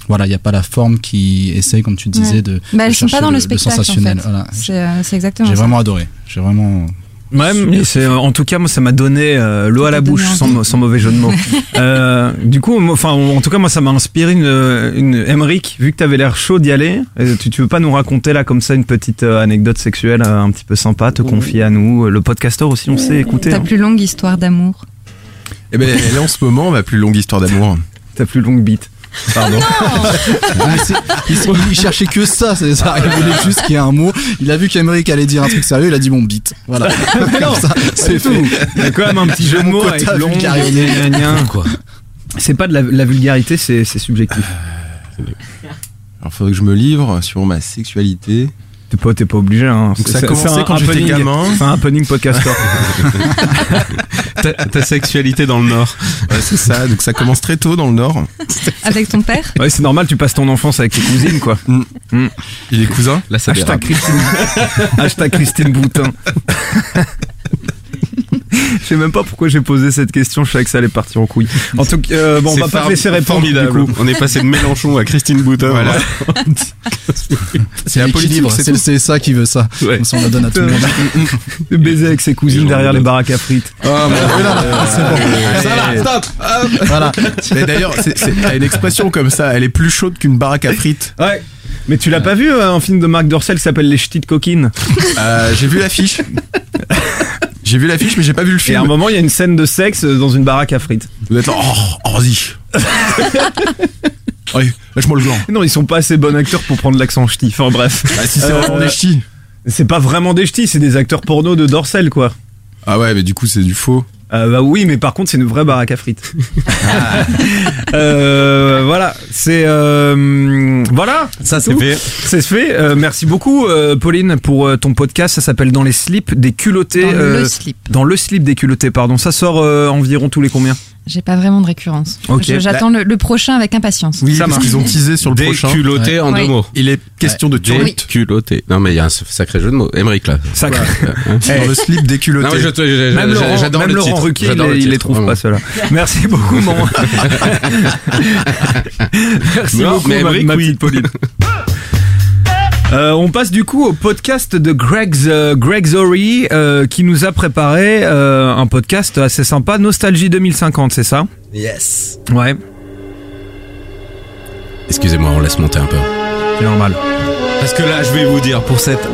[SPEAKER 3] voilà, il n'y a pas la forme qui essaye, comme tu disais,
[SPEAKER 5] Ouais.
[SPEAKER 3] de.
[SPEAKER 5] Bah,
[SPEAKER 3] de
[SPEAKER 5] elles sont pas dans le, spectacle en
[SPEAKER 3] sensationnel.
[SPEAKER 5] fait.
[SPEAKER 3] Voilà.
[SPEAKER 5] C'est euh, c'est exactement
[SPEAKER 3] J'ai vraiment adoré. J'ai vraiment.
[SPEAKER 1] Ouais, mais c'est en tout cas moi ça m'a donné euh, l'eau à la bouche sans, mauvais jeu de mots. <laughs> euh, du coup, enfin en tout cas moi ça m'a inspiré une, une Emric vu que t'avais l'air chaud d'y aller. Tu, tu veux pas nous raconter là comme ça une petite euh, anecdote sexuelle euh, un petit peu sympa, te confier à nous, le podcasteur aussi on sait écouter.
[SPEAKER 5] Ta
[SPEAKER 1] hein.
[SPEAKER 5] plus longue histoire d'amour.
[SPEAKER 14] Et ben là en ce moment, ma plus longue histoire d'amour.
[SPEAKER 1] Ta plus longue bite. Pardon. <laughs>
[SPEAKER 3] Ah, c'est- il, il cherchait que ça, c'est ça. Il voulait juste qu'il y ait un mot. Il a vu qu'Emeric allait dire un truc sérieux, il a dit mon bite. Voilà. <laughs> C'est
[SPEAKER 1] tout. Il y a quand même un petit jeu de mots avec C'est pas de la, la vulgarité, c'est c'est subjectif.
[SPEAKER 14] Alors faudrait que je me livre sur ma sexualité.
[SPEAKER 1] T'es pas, t'es pas obligé. Hein.
[SPEAKER 14] Donc ça a commencé quand j'étais
[SPEAKER 1] happening-
[SPEAKER 14] gamin.
[SPEAKER 1] C'est un happening podcaster. <laughs>
[SPEAKER 4] ta, ta sexualité dans le Nord.
[SPEAKER 14] Ouais, c'est ça. Donc ça commence très tôt dans le Nord. <laughs>
[SPEAKER 5] Avec ton père?
[SPEAKER 1] Ouais, c'est normal, tu passes ton enfance avec tes cousines, quoi. Mm.
[SPEAKER 14] Et les cousins
[SPEAKER 4] Là, ça
[SPEAKER 1] Hashtag. Christine, hashtag Christine Boutin. <laughs> Je sais même pas pourquoi j'ai posé cette question, je savais que ça allait partir en couille. En tout cas, euh, bon, on va pas te laisser répondre.
[SPEAKER 4] formidable.
[SPEAKER 1] Du coup.
[SPEAKER 4] On est passé de Mélenchon à Christine Boutin.
[SPEAKER 14] Voilà. <laughs>
[SPEAKER 3] C'est
[SPEAKER 14] la politique, c'est
[SPEAKER 3] c'est ça qui veut ça.
[SPEAKER 4] Ouais.
[SPEAKER 3] Comme ça, on la donne à tout le monde. <laughs>
[SPEAKER 1] De baiser avec ses cousines derrière
[SPEAKER 4] de-
[SPEAKER 1] les baraques à frites.
[SPEAKER 14] Ah,
[SPEAKER 3] C'est bon.
[SPEAKER 14] Ça va, stop
[SPEAKER 3] Voilà. <laughs>
[SPEAKER 14] Mais d'ailleurs, t'as une expression comme ça, elle est plus chaude qu'une baraque à frites.
[SPEAKER 1] Ouais. Mais tu l'as pas vu euh, un film de Marc Dorcel qui s'appelle Les Ch'tis de coquines
[SPEAKER 14] Euh, j'ai vu l'affiche. J'ai vu l'affiche, mais j'ai pas vu le
[SPEAKER 1] Et à un
[SPEAKER 14] film.
[SPEAKER 1] moment, il y a une scène de sexe dans une baraque à frites.
[SPEAKER 14] Vous êtes là, oh, oh vas-y. <laughs> Allez, lâche-moi le gland.
[SPEAKER 1] Non, ils sont pas assez bons acteurs pour prendre l'accent ch'ti. Enfin bref.
[SPEAKER 14] Bah, si c'est
[SPEAKER 1] Euh,
[SPEAKER 14] vraiment des ch'tis.
[SPEAKER 1] C'est pas vraiment des ch'tis, c'est des acteurs porno de Dorcel, quoi.
[SPEAKER 14] Ah ouais, mais du coup, c'est du faux.
[SPEAKER 1] Euh, bah oui, mais par contre, c'est une vraie baraque à frites. <laughs> Euh, voilà, c'est euh, voilà.
[SPEAKER 4] Ça, c'est fait.
[SPEAKER 1] C'est fait. Euh, merci beaucoup, euh, Pauline, pour euh, ton podcast. Ça s'appelle Dans les slips des culottés.
[SPEAKER 5] Dans
[SPEAKER 1] euh,
[SPEAKER 5] le slip.
[SPEAKER 1] Dans le slip des culottés, pardon. Ça sort euh, environ tous les combien?
[SPEAKER 5] J'ai pas vraiment de récurrence.
[SPEAKER 1] Ok.
[SPEAKER 5] Je- J'attends le, le prochain avec impatience.
[SPEAKER 14] Oui,
[SPEAKER 1] Ça
[SPEAKER 14] parce
[SPEAKER 1] marche.
[SPEAKER 14] qu'ils ont teasé sur le prochain.
[SPEAKER 4] Déculotté en deux
[SPEAKER 5] Oui.
[SPEAKER 4] mots.
[SPEAKER 14] Il est question de turlute.
[SPEAKER 4] Déculotté. Non, mais il y a un sacré jeu de mots. Émeric, là.
[SPEAKER 1] Sacré.
[SPEAKER 14] Dans <laughs> le slip des culottés.
[SPEAKER 4] Non, mais je, je-
[SPEAKER 1] Même Laurent,
[SPEAKER 4] j'adore
[SPEAKER 1] même
[SPEAKER 4] le
[SPEAKER 1] Laurent. Ruquier, il,
[SPEAKER 4] le
[SPEAKER 1] les- il les
[SPEAKER 4] titre,
[SPEAKER 1] trouve
[SPEAKER 4] vraiment.
[SPEAKER 1] pas ceux-là. Merci beaucoup, mon. <laughs> Merci
[SPEAKER 4] Non,
[SPEAKER 1] beaucoup,
[SPEAKER 4] mais
[SPEAKER 1] ma,
[SPEAKER 4] Emmerich,
[SPEAKER 1] ma
[SPEAKER 4] oui.
[SPEAKER 1] petite Pauline. <laughs> Euh, on passe du coup au podcast de Greg, euh, Greg euh, qui nous a préparé euh, un podcast assez sympa, Nostalgie 2050, c'est ça
[SPEAKER 4] Yes.
[SPEAKER 1] Ouais,
[SPEAKER 4] Excusez-moi, on laisse monter un peu.
[SPEAKER 1] c'est normal.
[SPEAKER 4] Parce que là, je vais vous dire, pour cette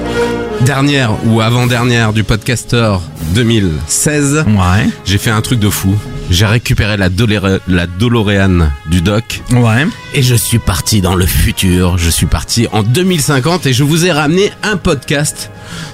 [SPEAKER 4] dernière ou avant-dernière du podcaster 2016,
[SPEAKER 1] Ouais,
[SPEAKER 4] j'ai fait un truc de fou. J'ai récupéré la, Dolore- la DeLorean du doc
[SPEAKER 1] ouais.
[SPEAKER 4] et je suis parti dans le futur. Je suis parti en 2050 et je vous ai ramené un podcast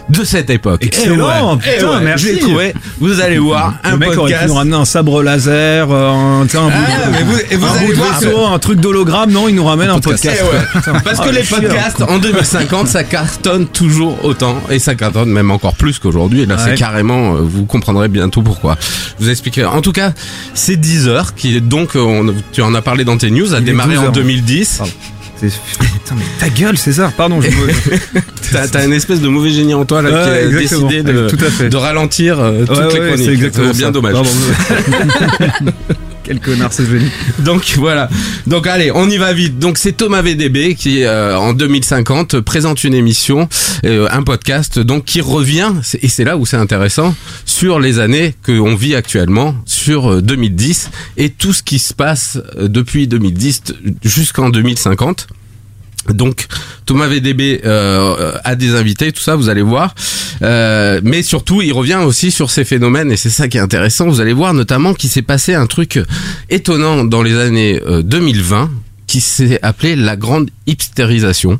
[SPEAKER 4] de cette époque.
[SPEAKER 1] Excellent,
[SPEAKER 4] Eh ouais,
[SPEAKER 1] putain,
[SPEAKER 4] eh ouais,
[SPEAKER 1] merci.
[SPEAKER 4] Je l'ai trouvé. Vous allez voir un
[SPEAKER 1] Le mec aurait pu nous ramener un sabre laser, euh, un, tu sais, un bout
[SPEAKER 4] Ah,
[SPEAKER 1] de,
[SPEAKER 4] mais vous- et vous
[SPEAKER 1] un
[SPEAKER 4] allez
[SPEAKER 1] bout de
[SPEAKER 4] voir
[SPEAKER 1] vaisseau, un truc d'hologramme. Non, il nous ramène un podcast.
[SPEAKER 4] Eh ouais.
[SPEAKER 1] Putain.
[SPEAKER 4] Parce
[SPEAKER 1] Ah,
[SPEAKER 4] que les
[SPEAKER 1] chiant.
[SPEAKER 4] podcasts en 2050, ça cartonne toujours autant et ça cartonne même encore plus qu'aujourd'hui. Et là, c'est carrément, euh, vous comprendrez bientôt pourquoi. Je vous expliquerai. En tout cas, c'est Deezer qui est donc, euh, on- tu en as parlé dans tes news, a
[SPEAKER 1] Il
[SPEAKER 4] démarré
[SPEAKER 1] 12
[SPEAKER 4] en
[SPEAKER 1] heures.
[SPEAKER 4] 2010.
[SPEAKER 1] Pardon. C'est- Putain, mais ta gueule, César. Pardon. Je <laughs>
[SPEAKER 4] T'as, t'as une espèce de mauvais génie en toi là qui a
[SPEAKER 1] exactement.
[SPEAKER 4] décidé de,
[SPEAKER 1] Tout à fait.
[SPEAKER 4] de ralentir euh, toutes
[SPEAKER 1] Ouais,
[SPEAKER 4] les
[SPEAKER 1] ouais,
[SPEAKER 4] chroniques.
[SPEAKER 1] c'est exactement
[SPEAKER 4] bien
[SPEAKER 1] ça.
[SPEAKER 4] dommage.
[SPEAKER 1] Pardon. <laughs> Quel connard. <laughs>
[SPEAKER 4] Donc voilà. Donc allez, on y va vite. Donc c'est Thomas VDB qui euh, en 2050 présente une émission, euh, un podcast, donc qui revient et c'est là où c'est intéressant sur les années que on vit actuellement, sur euh, 2010 et tout ce qui se passe euh, depuis 2010 jusqu'en 2050. Donc Thomas VDB euh, a des invités, tout ça, vous allez voir. Euh, mais surtout, il revient aussi sur ces phénomènes et c'est ça qui est intéressant. Vous allez voir notamment qu'il s'est passé un truc étonnant dans les années euh, 2020 qui s'est appelé la grande hipstérisation.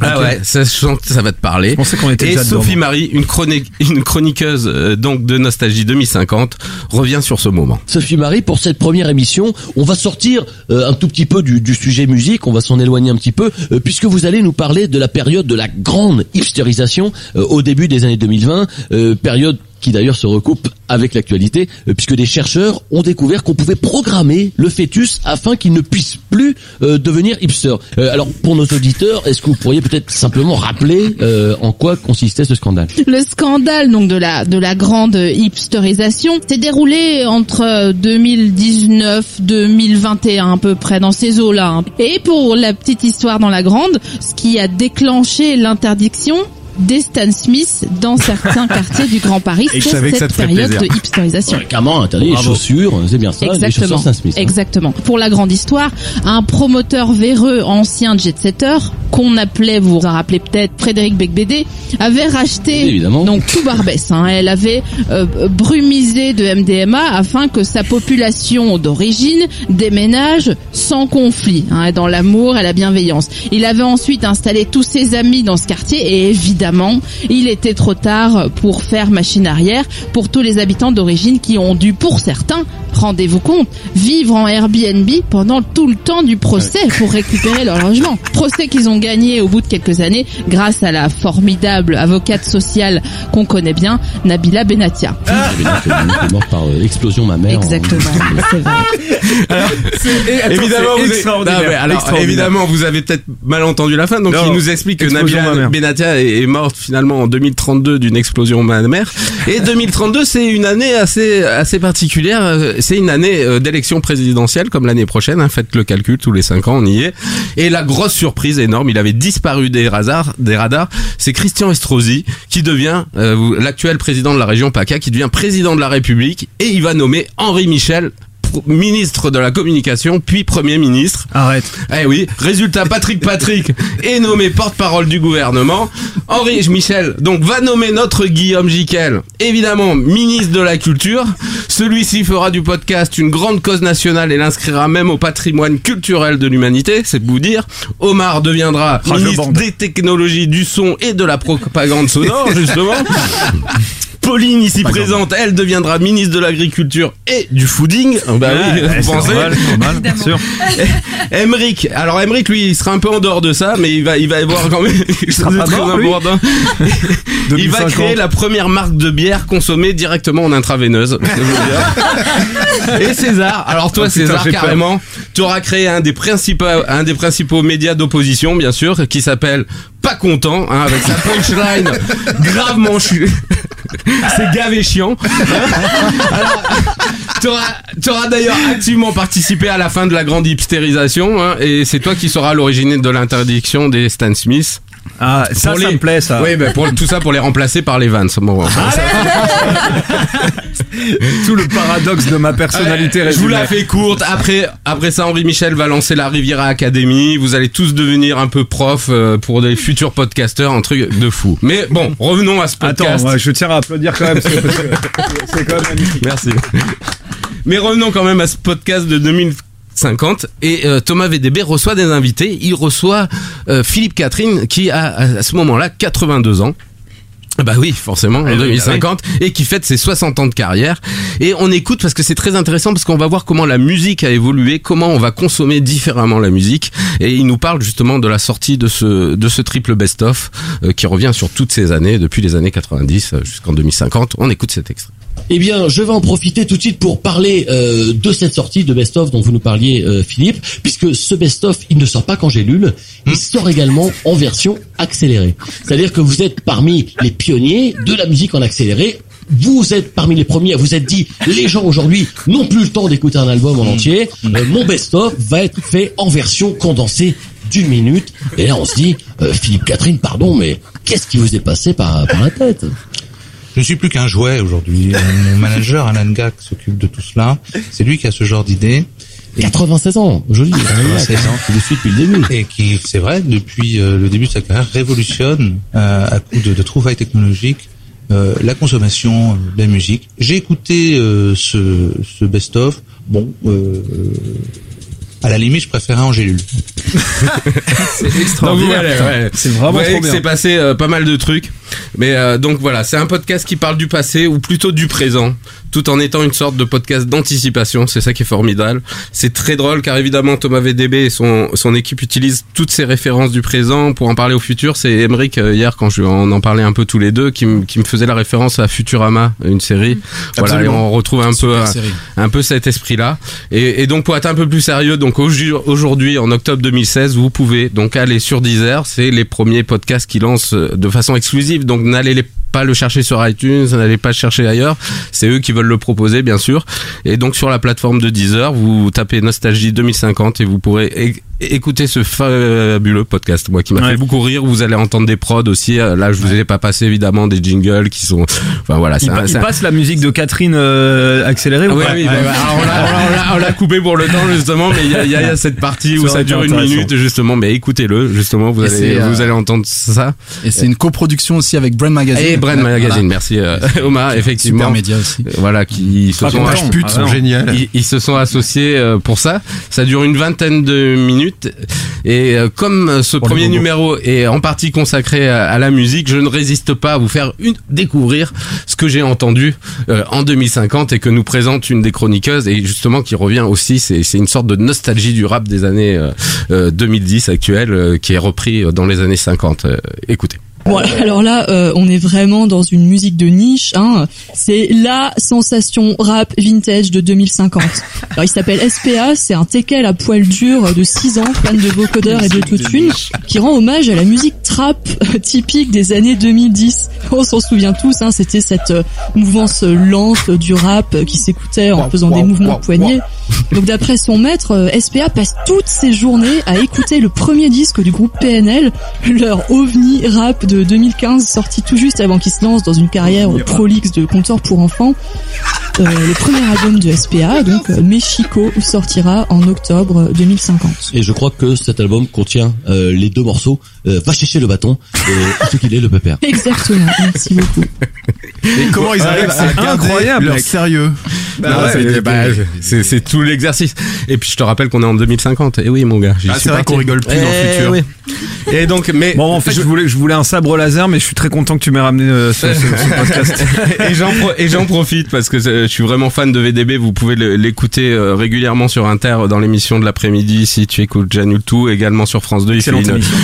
[SPEAKER 4] Ah ouais, ça, je sens que ça va te parler.
[SPEAKER 1] Je pensais qu'on était
[SPEAKER 4] Et
[SPEAKER 1] déjà
[SPEAKER 4] Sophie. Marie, une, chronique, une chroniqueuse euh, donc de Nostalgie 2050, revient sur ce moment.
[SPEAKER 15] Sophie Marie, pour cette première émission, on va sortir euh, un tout petit peu du, du sujet musique, on va s'en éloigner un petit peu, euh, puisque vous allez nous parler de la période de la grande hipstérisation euh, au début des années 2020, euh, période qui d'ailleurs se recoupe avec l'actualité, euh, puisque des chercheurs ont découvert qu'on pouvait programmer le fœtus afin qu'il ne puisse plus euh, devenir hipster. Euh, alors pour nos auditeurs, est-ce que vous pourriez peut-être simplement rappeler euh, en quoi consistait ce scandale?
[SPEAKER 16] Le scandale donc de la de la grande hipsterisation s'est déroulé entre 2019 2021 à peu près dans ces eaux-là. hein. Et pour la petite histoire dans la grande, ce qui a déclenché l'interdiction des Stan Smith dans certains quartiers du Grand Paris,
[SPEAKER 15] Et je
[SPEAKER 16] c'est
[SPEAKER 15] savais que ça
[SPEAKER 16] cette
[SPEAKER 15] te
[SPEAKER 16] période
[SPEAKER 15] plaisir.
[SPEAKER 16] de hipsterisation.
[SPEAKER 15] Clairement interdit les
[SPEAKER 16] Bravo.
[SPEAKER 15] chaussures, c'est bien ça, les chaussures
[SPEAKER 16] Exactement.
[SPEAKER 15] Stan Smith. hein.
[SPEAKER 16] Exactement. Pour la grande histoire, un promoteur véreux ancien jet-setter qu'on appelait, vous vous en rappelez peut-être, Frédéric Becbédé, avait racheté
[SPEAKER 15] Évidemment.
[SPEAKER 16] donc tout Barbès. Hein. Elle avait euh, brumisé de MDMA afin que sa population d'origine déménage sans conflit, hein, dans l'amour et la bienveillance. Il avait ensuite installé tous ses amis dans ce quartier et évidemment, il était trop tard pour faire machine arrière pour tous les habitants d'origine qui ont dû, pour certains, rendez-vous compte, vivre en Airbnb pendant tout le temps du procès pour récupérer leur logement. Procès qu'ils ont gagné au bout de quelques années grâce à la formidable avocate sociale qu'on connaît bien, Nabila Benatia.
[SPEAKER 15] Qui est morte par euh, explosion mammaire.
[SPEAKER 16] Exactement, <laughs> c'est vrai.
[SPEAKER 4] évidemment, vous avez- Non, mais alors,
[SPEAKER 1] extraordinaire.
[SPEAKER 4] évidemment, vous avez peut-être mal entendu la fin. Donc,
[SPEAKER 1] Non.
[SPEAKER 4] il nous explique que Nabila. Benatia est, est morte finalement en 2032 d'une explosion mammaire. Et 2032, c'est une année assez assez particulière. C'est une année euh, d'élection présidentielle comme l'année prochaine. Hein. Faites le calcul, tous les cinq ans, on y est. Et la grosse surprise énorme, il avait disparu des radars. C'est Christian Estrosi qui devient euh, l'actuel président de la région PACA, qui devient président de la République, et il va nommer Henri Michel ministre de la communication puis premier ministre.
[SPEAKER 1] Arrête.
[SPEAKER 4] Eh oui, résultat Patrick Patrick <laughs> est nommé porte-parole du gouvernement. Henri Michel donc va nommer notre Guillaume Jiquel, évidemment ministre de la culture. Celui-ci fera du podcast une grande cause nationale et l'inscrira même au patrimoine culturel de l'humanité, c'est vous dire. Omar deviendra
[SPEAKER 1] Ah,
[SPEAKER 4] ministre des technologies du son et de la propagande sonore <laughs> justement. Pauline ici présente, elle deviendra ministre de l'agriculture et du fooding. Bah
[SPEAKER 1] Ouais,
[SPEAKER 4] oui,
[SPEAKER 1] ouais,
[SPEAKER 4] vous
[SPEAKER 1] c'est
[SPEAKER 4] pensez
[SPEAKER 1] normal, normal, bien sûr.
[SPEAKER 4] Emric, <laughs> alors Emric lui il sera un peu en dehors de ça mais il va il va y voir quand même chose <laughs>
[SPEAKER 1] sera pas
[SPEAKER 4] très
[SPEAKER 1] mort, <laughs>
[SPEAKER 4] il va
[SPEAKER 1] 2050.
[SPEAKER 4] créer la première marque de bière consommée directement en intraveineuse. Et César, alors toi
[SPEAKER 1] Oh, putain,
[SPEAKER 4] César carrément, tu auras créé un des principaux un des principaux médias d'opposition bien sûr qui s'appelle pas content hein, avec sa punchline gravement chu. C'est gavé chiant. Tu auras d'ailleurs activement participé à la fin de la grande hipstérisation hein, et c'est toi qui seras l'origine de l'interdiction des Stan Smith.
[SPEAKER 1] Ah, ça,
[SPEAKER 4] Pour
[SPEAKER 1] ça
[SPEAKER 4] les-
[SPEAKER 1] me plaît, ça.
[SPEAKER 4] Oui, bah, pour tout ça pour les remplacer par les Vans. Bon, <laughs>
[SPEAKER 1] Tout le paradoxe de ma personnalité
[SPEAKER 4] je vous la fais courte. Après, après ça, Henri Michel va lancer la Riviera Academy. Vous allez tous devenir un peu prof euh, pour des futurs podcasteurs, un truc de fou. Mais bon, revenons à ce podcast.
[SPEAKER 1] Attends, je tiens à applaudir quand même. C'est quand même magnifique.
[SPEAKER 4] Merci. Mais revenons quand même à ce podcast de 2050 et euh, Thomas VDB reçoit des invités. Il reçoit euh, Philippe Catherine qui a à ce moment-là 82 ans. Ah Bah oui, forcément, en
[SPEAKER 1] oui,
[SPEAKER 4] 2050, et qui fête ses 60 ans de carrière. Et on écoute parce que c'est très intéressant parce qu'on va voir comment la musique a évolué, comment on va consommer différemment la musique. Et il nous parle justement de la sortie de ce de ce triple best-of euh, qui revient sur toutes ces années, depuis les années 90 euh, jusqu'en 2050. On écoute cet extrait.
[SPEAKER 15] Eh bien, je vais en profiter tout de suite pour parler euh, de cette sortie de Best of dont vous nous parliez, euh, Philippe, puisque ce Best of, il ne sort pas qu'en gélule, il sort également en version accélérée. C'est-à-dire que vous êtes parmi les pionniers de la musique en accéléré. Vous êtes parmi les premiers à vous être dit, les gens aujourd'hui n'ont plus le temps d'écouter un album en entier, Euh, mon best-of va être fait en version condensée d'une minute. Et là, on se dit, euh, Philippe Catherine, pardon, mais qu'est-ce qui vous est passé par, par la tête?
[SPEAKER 17] Je ne suis plus qu'un jouet aujourd'hui. <laughs> Mon manager, Alan Gack, s'occupe de tout cela. C'est lui qui a ce genre d'idée.
[SPEAKER 15] 96 ans, joli.
[SPEAKER 17] 96 ans.
[SPEAKER 15] Qui le suit depuis le début.
[SPEAKER 17] Et qui, c'est vrai, depuis euh, le début de sa carrière, révolutionne euh, à coup de, de trouvailles technologiques euh, la consommation de la musique. J'ai écouté euh, ce, ce best-of. Bon, euh, à la limite, je préférais Angélule. <laughs>
[SPEAKER 1] C'est extraordinaire.
[SPEAKER 4] Ouais.
[SPEAKER 1] C'est
[SPEAKER 4] Vous
[SPEAKER 1] vraiment
[SPEAKER 4] voyez
[SPEAKER 1] trop
[SPEAKER 4] que
[SPEAKER 1] bien.
[SPEAKER 4] C'est passé euh, pas mal de trucs. Mais euh, donc voilà, c'est un podcast qui parle du passé ou plutôt du présent, tout en étant une sorte de podcast d'anticipation. C'est ça qui est formidable. C'est très drôle car évidemment Thomas VDB et son, son équipe utilisent toutes ces références du présent pour en parler au futur. C'est Emeric euh, hier quand je, on en parlait un peu tous les deux qui, me- qui me faisait la référence à Futurama, une série. Voilà, et
[SPEAKER 3] Absolument.
[SPEAKER 4] on retrouve un peu
[SPEAKER 3] Super
[SPEAKER 4] un,
[SPEAKER 3] série.
[SPEAKER 4] un peu cet esprit-là. Et, et donc pour être un peu plus sérieux, donc ju- aujourd'hui en octobre 2016, vous pouvez donc aller sur Deezer. C'est les premiers podcasts qui lancent euh, de façon exclusive. Donc n'allez les- pas le chercher sur iTunes, n'allez pas le chercher ailleurs. C'est eux qui veulent le proposer, bien sûr. Et donc sur la plateforme de Deezer, vous tapez Nostalgie 2050 et vous pourrez écouter ce fabuleux podcast, moi qui m'a
[SPEAKER 1] Ouais.
[SPEAKER 4] fait beaucoup rire. Vous allez entendre des prods aussi. Là, je vous ai pas passé évidemment des jingles qui sont. Enfin voilà,
[SPEAKER 1] Il,
[SPEAKER 4] c'est un-
[SPEAKER 1] pa- il
[SPEAKER 4] c'est un-
[SPEAKER 1] passe la musique de Catherine euh, accélérée
[SPEAKER 4] ah
[SPEAKER 1] ou
[SPEAKER 4] oui,
[SPEAKER 1] pas
[SPEAKER 4] oui, bah, bah, alors on l'a- on l'a- on l'a- on l'a coupé pour le temps justement, mais il y a, il y a- il y a cette partie où
[SPEAKER 3] Ça
[SPEAKER 4] dure une minute justement, mais écoutez-le justement, vous
[SPEAKER 3] Et
[SPEAKER 4] allez,
[SPEAKER 3] c'est, euh,
[SPEAKER 4] vous allez entendre ça.
[SPEAKER 3] Et c'est une coproduction aussi avec Brand Magazine.
[SPEAKER 4] Et Magazine, merci euh, Omar, effectivement.
[SPEAKER 3] Super média aussi.
[SPEAKER 4] Euh, Voilà, qui se
[SPEAKER 3] Pas
[SPEAKER 4] sont,
[SPEAKER 14] géniales.
[SPEAKER 4] Ils, se sont associés euh, pour ça. Ça dure une vingtaine de minutes. Et comme ce premier numéro est en partie consacré à, la musique, je ne résiste pas à vous faire une, découvrir ce que j'ai entendu en 2050 et que nous présente une des chroniqueuses et justement qui revient aussi. C'est une sorte de nostalgie du rap des années euh, euh, 2010 actuelles qui est repris dans les années 50. Euh, écoutez.
[SPEAKER 18] Bon, alors là, euh, on est vraiment dans une musique de niche. Hein. C'est la sensation rap vintage de 2050. <laughs> Alors, il s'appelle SPA, c'est un teckel à poil dur de 6 ans, fan de vocodeur et d'autotune, qui rend hommage à la musique trap <laughs> typique des années 2010. On s'en souvient tous, hein, c'était cette euh, mouvance lente du rap qui s'écoutait en faisant des mouvements de poignets. Donc d'après son maître, euh, SPA passe toutes ses journées à écouter le premier disque du groupe PNL, leur ovni rap de 2015, sorti tout juste avant qu'il se lance dans une carrière prolixe de compteur pour enfants. Euh, le premier album de SPA, donc euh, Mexico, sortira en octobre 2050.
[SPEAKER 15] Et je crois que cet album contient euh, les deux morceaux euh, Va chercher le bâton et ce qu'il est le pépère.
[SPEAKER 18] Exactement, merci beaucoup.
[SPEAKER 14] Et comment ils
[SPEAKER 4] Ouais,
[SPEAKER 14] arrivent
[SPEAKER 4] c'est
[SPEAKER 14] à garder
[SPEAKER 4] incroyable,
[SPEAKER 14] leur sérieux Bah
[SPEAKER 4] c'est-
[SPEAKER 14] mais-
[SPEAKER 4] bah, c'est tout l'exercice. Et puis je te rappelle qu'on est en 2050. Et oui, mon gars.
[SPEAKER 14] Ah, c'est vrai qu'on rigole plus dans le
[SPEAKER 4] Eh
[SPEAKER 14] futur.
[SPEAKER 4] oui. Et donc, mais
[SPEAKER 1] Bon, en fait, je, voulais, je voulais un sabre laser, mais je suis très content que tu m'aies ramené euh, ce, ce- ce podcast. <laughs>
[SPEAKER 4] et j'en pro- profite parce que euh, je suis vraiment fan de VDB. Vous pouvez l'écouter euh, régulièrement sur Inter dans l'émission de l'après-midi si tu écoutes Janul tout également sur France 2. Il fait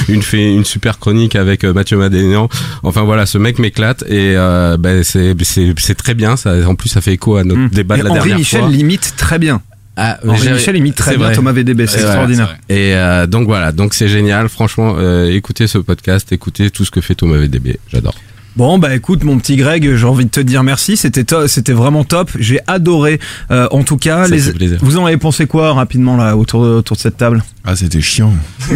[SPEAKER 4] une, fait une super chronique avec euh, Mathieu Madénian. Enfin voilà, ce mec m'éclate et euh, ben, c'est très bien. Ça en plus ça fait écho à notre débat de
[SPEAKER 1] Et
[SPEAKER 4] la
[SPEAKER 1] Henri
[SPEAKER 4] dernière
[SPEAKER 1] Michel
[SPEAKER 4] fois.
[SPEAKER 1] limite très bien.
[SPEAKER 4] Ah,
[SPEAKER 1] Henri
[SPEAKER 4] j'ai-
[SPEAKER 1] Michel imite très
[SPEAKER 4] c'est
[SPEAKER 1] bien
[SPEAKER 4] vrai.
[SPEAKER 1] Thomas VDB, c'est
[SPEAKER 4] Ouais,
[SPEAKER 1] extraordinaire.
[SPEAKER 4] Et euh, donc voilà, donc c'est génial. Franchement, euh, écoutez ce podcast, écoutez tout ce que fait Thomas VDB. J'adore.
[SPEAKER 1] Bon bah écoute mon petit Greg, j'ai envie de te dire merci, c'était to- c'était vraiment top, j'ai adoré. Euh, en tout cas,
[SPEAKER 4] Ça
[SPEAKER 1] les...
[SPEAKER 4] fait plaisir.
[SPEAKER 1] vous en avez pensé quoi rapidement là autour de, autour de cette table?
[SPEAKER 14] Ah, c'était chiant. <laughs>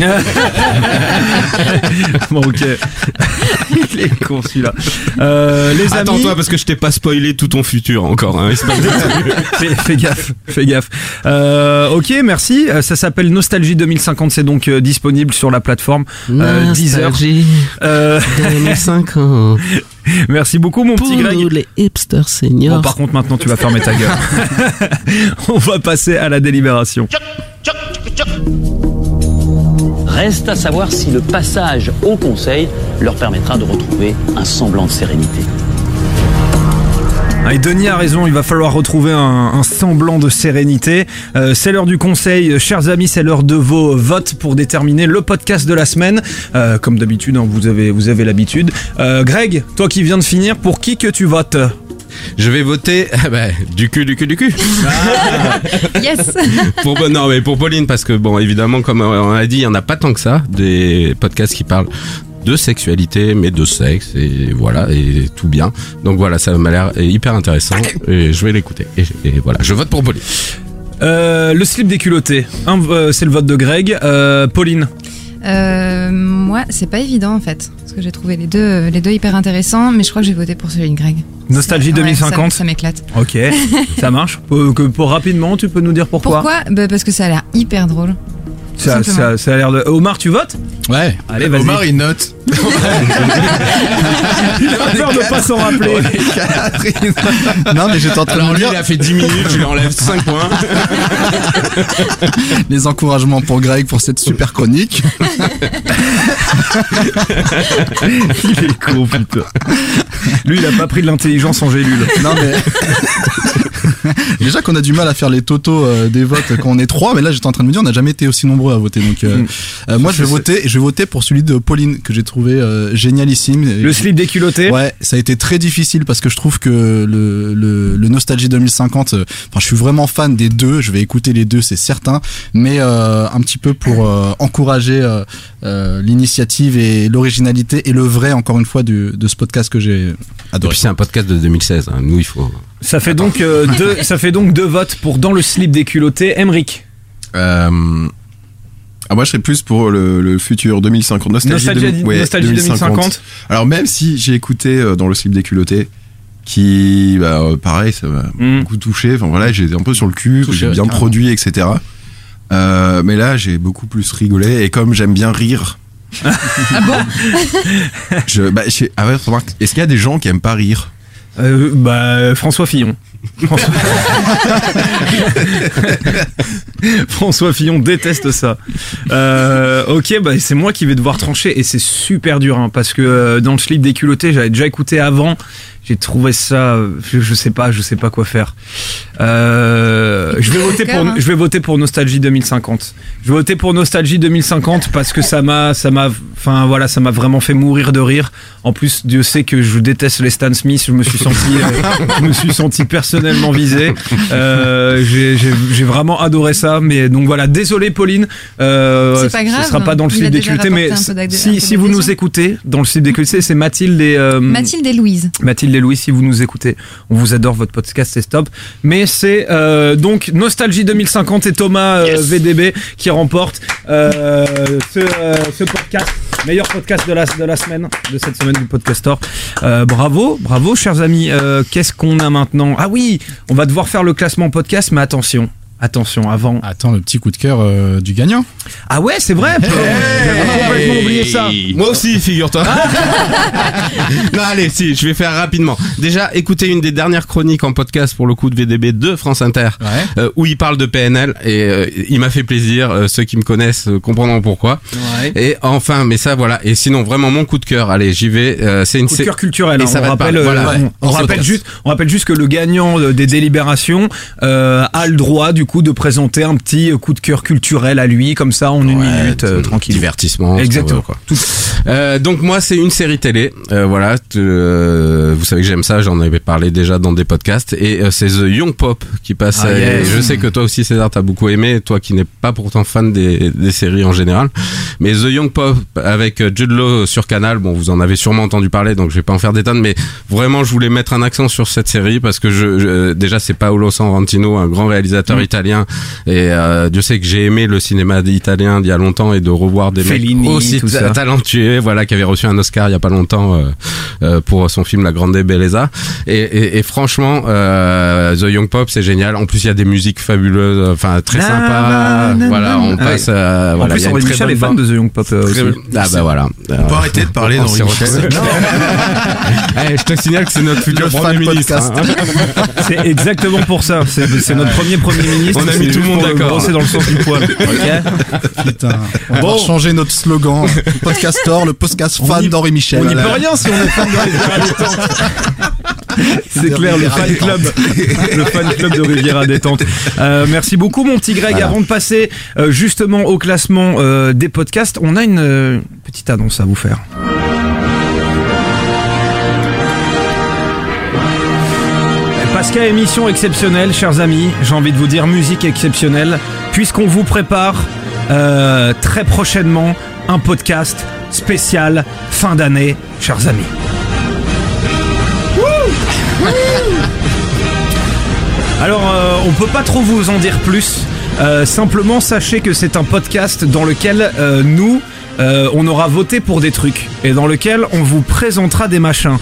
[SPEAKER 1] Bon ok, <laughs> il est con celui-là. Euh, les amis,
[SPEAKER 4] Attends-toi parce que je t'ai pas spoilé tout ton futur encore. Hein, <laughs>
[SPEAKER 1] fais, fais gaffe, fais gaffe. Euh, ok, merci. Euh, Ça s'appelle Nostalgie 2050, c'est donc euh, disponible sur la plateforme euh, Deezer.
[SPEAKER 4] Nostalgie
[SPEAKER 1] Euh,
[SPEAKER 4] 2050. <laughs>
[SPEAKER 1] merci beaucoup mon petit Greg.
[SPEAKER 4] les hipsters
[SPEAKER 1] Bon, par contre, maintenant, tu vas fermer ta gueule. <laughs> On va passer à la délibération.
[SPEAKER 19] Reste à savoir si le passage au Conseil leur permettra de retrouver un semblant de sérénité.
[SPEAKER 1] Ah, Et Denis a raison, il va falloir retrouver un, un semblant de sérénité. Euh, c'est l'heure du conseil, chers amis, c'est l'heure de vos votes pour déterminer le podcast de la semaine. Euh, comme d'habitude, hein, vous avez, vous avez l'habitude. Euh, Greg, toi qui viens de finir, pour qui que tu votes
[SPEAKER 4] Je vais voter <laughs> ah bah, du cul, du cul, du cul. <laughs>
[SPEAKER 5] Yes
[SPEAKER 4] pour, non, mais pour Pauline, parce que bon, évidemment, comme on a dit, il y en a pas tant que ça, des podcasts qui parlent de sexualité, mais de sexe et voilà et tout bien. Donc voilà, ça m'a l'air hyper intéressant et je vais l'écouter. Et, et voilà, je vote pour Pauline.
[SPEAKER 1] Euh, le slip des culottés. Un, euh, c'est le vote de Greg. Euh, Pauline.
[SPEAKER 5] Euh, moi, c'est pas évident en fait, parce que j'ai trouvé les deux, les deux hyper intéressants, mais je crois que j'ai voté pour celui de Greg.
[SPEAKER 1] Nostalgie
[SPEAKER 5] Ouais,
[SPEAKER 1] 2050.
[SPEAKER 5] ça, ça m'éclate.
[SPEAKER 1] Ok, ça marche. Pour, que- pour rapidement, tu peux nous dire pourquoi?
[SPEAKER 5] Pourquoi? Bah, Parce que ça a l'air hyper drôle.
[SPEAKER 1] Ça, ça, ça a l'air de. Omar, tu votes
[SPEAKER 3] Ouais.
[SPEAKER 1] Allez, vas-y.
[SPEAKER 14] Omar, il note. <laughs>
[SPEAKER 1] Il a peur de pas s'en rappeler.
[SPEAKER 3] non, mais j'étais en train
[SPEAKER 4] Alors lui,
[SPEAKER 3] dire
[SPEAKER 4] il a fait 10 minutes, je lui enlève <laughs> 5 points.
[SPEAKER 3] les encouragements pour Greg pour cette super chronique.
[SPEAKER 1] il est con, putain. Lui, il a pas pris de l'intelligence en gélule.
[SPEAKER 3] Non mais <laughs> <laughs> déjà qu'on a du mal à faire les totos euh, des votes quand on est trois, mais là j'étais en train de me dire on n'a jamais été aussi nombreux à voter. Donc euh,
[SPEAKER 1] Mm.
[SPEAKER 3] euh, moi je vais voter, je vais voter pour celui de Pauline que j'ai trouvé euh, génialissime.
[SPEAKER 1] Le slip des culottés.
[SPEAKER 3] Ouais, ça a été très difficile parce que je trouve que le le, le Nostalgie 2050, euh, enfin je suis vraiment fan des deux, je vais écouter les deux c'est certain, mais euh, un petit peu pour euh, encourager euh, euh, l'initiative et l'originalité et le vrai encore une fois du, de ce podcast que j'ai
[SPEAKER 4] Et
[SPEAKER 3] adoré.
[SPEAKER 4] puis c'est un podcast de 2016. hein. Nous, il faut.
[SPEAKER 1] Ça fait donc euh, deux, ça fait donc deux votes pour dans le slip des culottés. Emric.
[SPEAKER 14] Euh, ah, moi, je serais plus pour le, le futur 2050. Nostalgie,
[SPEAKER 1] Nostalgie-
[SPEAKER 14] 2000 ouais,
[SPEAKER 1] Nostalgie 2050.
[SPEAKER 14] Alors, même si j'ai écouté euh, dans le slip des culottés, qui, bah, pareil, ça m'a
[SPEAKER 1] Mm.
[SPEAKER 14] beaucoup touché. Enfin, voilà, j'étais un peu sur le cul, j'ai bien
[SPEAKER 3] carrément.
[SPEAKER 14] produit, etc. Euh, mais là, j'ai beaucoup plus rigolé. Et comme j'aime bien rire.
[SPEAKER 5] Ah bon <laughs>
[SPEAKER 14] je, bah, je- ah ouais, est-ce qu'il y a des gens qui aiment pas rire?
[SPEAKER 1] Euh, bah, François Fillon. François... <laughs> François Fillon déteste ça. Euh, ok, bah c'est moi qui vais devoir trancher et c'est super dur hein, parce que euh, dans le slip des culottés, j'avais déjà écouté avant. J'ai trouvé ça, je, je sais pas, je sais pas quoi faire. Euh, je vais voter pour,
[SPEAKER 5] hein.
[SPEAKER 1] je vais voter pour Nostalgie 2050. Je vais voter pour Nostalgie 2050 parce que ça m'a, ça m'a, enfin voilà, ça m'a vraiment fait mourir de rire. En plus, Dieu sait que je déteste les Stan Smith. Je me suis senti, euh, je me suis senti personnellement visé. Euh, j'ai, vraiment adoré ça. Mais donc voilà, désolé Pauline. Euh,
[SPEAKER 5] pas grave.
[SPEAKER 1] Ce sera pas dans le
[SPEAKER 5] déjà
[SPEAKER 1] cultés, mais si, si vous nous écoutez dans le des cultés, c'est Mathilde et
[SPEAKER 5] Mathilde et Louise.
[SPEAKER 1] Mathilde et Louis, si vous nous écoutez, on vous adore, votre podcast c'est stop. Mais c'est euh, donc Nostalgie 2050 et Thomas euh, VDB qui remporte euh, ce, ce podcast, meilleur podcast de la, de la semaine, de cette semaine du Podcastor. Euh, bravo, bravo chers amis. Qu'est-ce qu'on a maintenant? Ah oui, on va devoir faire le classement podcast, mais attention. Attention, avant.
[SPEAKER 3] Attends, le petit coup de cœur euh, du gagnant.
[SPEAKER 1] Ah ouais, c'est vrai. J'avais complètement oublié ça.
[SPEAKER 4] Moi aussi, figure-toi. <laughs> non, allez, si, je vais faire rapidement. Déjà, écoutez une des dernières chroniques en podcast pour le coup de VDB de France Inter, euh, où il parle de PNL et euh, il m'a fait plaisir. euh, ceux qui me connaissent euh, comprendront pourquoi.
[SPEAKER 1] Ouais.
[SPEAKER 4] Et enfin, mais ça, voilà. Et sinon, vraiment mon coup de cœur. Allez, j'y vais. euh, c'est une
[SPEAKER 1] Coup de cœur culturel.
[SPEAKER 4] Et
[SPEAKER 1] hein,
[SPEAKER 4] ça
[SPEAKER 1] on,
[SPEAKER 4] va
[SPEAKER 1] rappelle,
[SPEAKER 4] parler.
[SPEAKER 1] euh,
[SPEAKER 4] Voilà.
[SPEAKER 1] on, on
[SPEAKER 4] Ouais.
[SPEAKER 1] rappelle
[SPEAKER 4] Podcast.
[SPEAKER 1] juste, on rappelle juste que le gagnant des délibérations euh, a le droit du coup de présenter un petit coup de cœur culturel à lui, comme ça en une minute, euh, tranquille.
[SPEAKER 4] Divertissement.
[SPEAKER 1] Exactement.
[SPEAKER 4] Quoi. Euh, donc moi c'est une série télé, euh, voilà. euh, vous savez que j'aime ça, j'en avais parlé déjà dans des podcasts et c'est The Young Pop qui passe.
[SPEAKER 1] Ah, yes.
[SPEAKER 4] Je sais que toi aussi César t'as beaucoup aimé, toi qui n'es pas pourtant fan des, des séries en général. Mais The Young Pop avec Jude Law sur Canal, bon vous en avez sûrement entendu parler donc je vais pas en faire des tonnes, mais vraiment je voulais mettre un accent sur cette série parce que je, je- déjà c'est Paolo Sorrentino, un grand réalisateur
[SPEAKER 1] Mm.
[SPEAKER 4] italien et euh, Dieu sait que j'ai aimé le cinéma italien d'il y a longtemps et de revoir des
[SPEAKER 1] Fellini,
[SPEAKER 4] mecs aussi
[SPEAKER 1] tout
[SPEAKER 4] ta-
[SPEAKER 1] ça.
[SPEAKER 4] talentueux, voilà, qui avait reçu un Oscar il y a pas longtemps euh, euh, pour son film La Grande Bellezza. Et, et, et franchement, euh, The Young Pop, c'est génial. En plus, il y a des musiques fabuleuses, enfin très
[SPEAKER 1] Na,
[SPEAKER 4] sympas.
[SPEAKER 1] na, na,
[SPEAKER 4] Voilà, on
[SPEAKER 1] Ah
[SPEAKER 4] passe.
[SPEAKER 1] ouais.
[SPEAKER 4] euh,
[SPEAKER 1] En plus, Henri Michel est fan de The Young Pop euh,
[SPEAKER 4] Très-
[SPEAKER 1] aussi.
[SPEAKER 4] Ah bah voilà.
[SPEAKER 14] On peut arrêter de parler d'Henri Michel. <laughs>
[SPEAKER 4] Eh, je te signale que c'est notre futur premier ministre. hein. <laughs>
[SPEAKER 1] C'est exactement pour ça. C'est notre premier premier ministre.
[SPEAKER 4] On a
[SPEAKER 1] c'est
[SPEAKER 4] mis tout le monde d'accord.
[SPEAKER 1] brosser dans le sens du poil. <laughs>
[SPEAKER 3] Putain, on
[SPEAKER 1] Bon.
[SPEAKER 3] va changer notre slogan. Podcastor, le podcast
[SPEAKER 1] On
[SPEAKER 3] fan
[SPEAKER 1] y-
[SPEAKER 3] d'Henri Michel.
[SPEAKER 1] On n'y peut rien si on est fan Détente. C'est clair, le fan club, <laughs> le fan club de Riviera Détente. Euh, merci beaucoup, mon petit Greg.
[SPEAKER 4] Voilà.
[SPEAKER 1] Avant de passer euh, justement au classement euh, des podcasts, on a une euh, petite annonce à vous faire. Qu'à émission exceptionnelle, chers amis, j'ai envie de vous dire musique exceptionnelle, puisqu'on vous prépare euh, très prochainement un podcast spécial fin d'année, chers amis. Alors, euh, on peut pas trop vous en dire plus. Euh, simplement, sachez que c'est un podcast dans lequel euh, nous, euh, on aura voté pour des trucs et dans lequel on vous présentera des machins.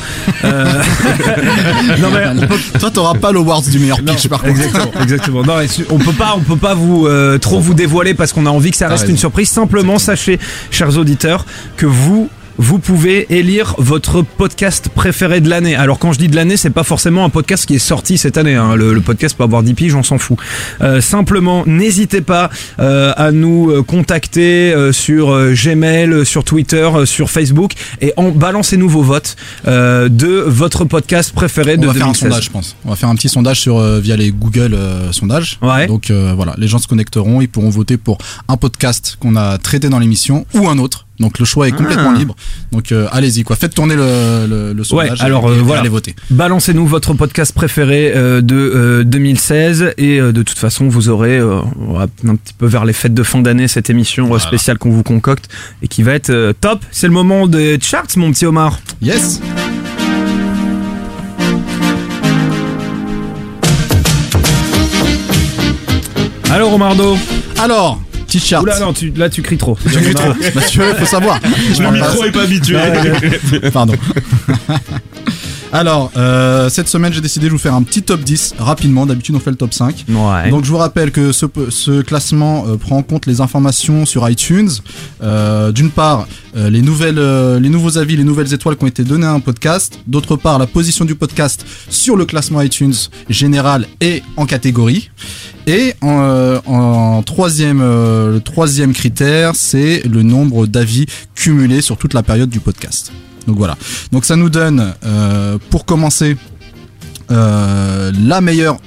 [SPEAKER 1] Euh, <laughs> non mais
[SPEAKER 3] Toi, t'auras pas l'Awards du meilleur pitch, par contre.
[SPEAKER 1] Exactement, exactement. Non, on peut pas, on peut pas vous euh, trop vous dévoiler parce qu'on a envie que ça reste une surprise. Simplement, sachez, chers auditeurs, que vous vous pouvez élire votre podcast préféré de l'année. Alors quand je dis de l'année, c'est pas forcément un podcast qui est sorti cette année. hein. Le, le podcast peut avoir 10 piges, on s'en fout. Euh, simplement, n'hésitez pas euh, à nous euh, contacter euh, sur Gmail, sur Twitter, euh, sur Facebook et en balancez-nous vos votes euh, de votre podcast préféré
[SPEAKER 3] On
[SPEAKER 1] de
[SPEAKER 3] va faire un
[SPEAKER 1] 2016.
[SPEAKER 3] sondage, je pense. On va faire un petit sondage sur euh, via les Google euh, sondages. Donc euh, voilà, les gens se connecteront, ils pourront voter pour un podcast qu'on a traité dans l'émission ou un autre. Donc le choix est complètement
[SPEAKER 1] Ah.
[SPEAKER 3] libre. Donc euh, allez-y quoi, faites tourner le, le, le
[SPEAKER 1] Ouais,
[SPEAKER 3] sondage.
[SPEAKER 1] alors
[SPEAKER 3] et,
[SPEAKER 1] euh, voilà.
[SPEAKER 3] allez voter.
[SPEAKER 1] Balancez-nous votre podcast préféré euh, de euh, 2016 et de toute façon vous aurez un petit peu vers les fêtes de fin d'année cette émission spéciale qu'on vous concocte et qui va être top. C'est le moment des charts mon petit Omar.
[SPEAKER 3] Yes.
[SPEAKER 1] Alors Omardo.
[SPEAKER 3] Alors, chart.
[SPEAKER 1] Oula non, tu, là tu cries trop.
[SPEAKER 3] Tu cries trop. <laughs> Veux, faut savoir.
[SPEAKER 13] Le micro est pas habitué. <laughs>
[SPEAKER 3] Pardon. <laughs> Alors, euh, cette semaine, j'ai décidé de vous faire un petit top 10 rapidement. D'habitude, on fait le top 5.
[SPEAKER 1] Ouais.
[SPEAKER 3] Donc, je vous rappelle que ce, ce classement euh, prend en compte les informations sur iTunes. Euh, D'une part, euh, les, nouvelles, euh, les nouveaux avis, les nouvelles étoiles qui ont été données à un podcast. D'autre part, la position du podcast sur le classement iTunes général et en catégorie. Et en, euh, en troisième, euh, le troisième critère, c'est le nombre d'avis cumulés sur toute la période du podcast. Donc voilà. Donc ça nous donne, euh, pour commencer, euh, la meilleure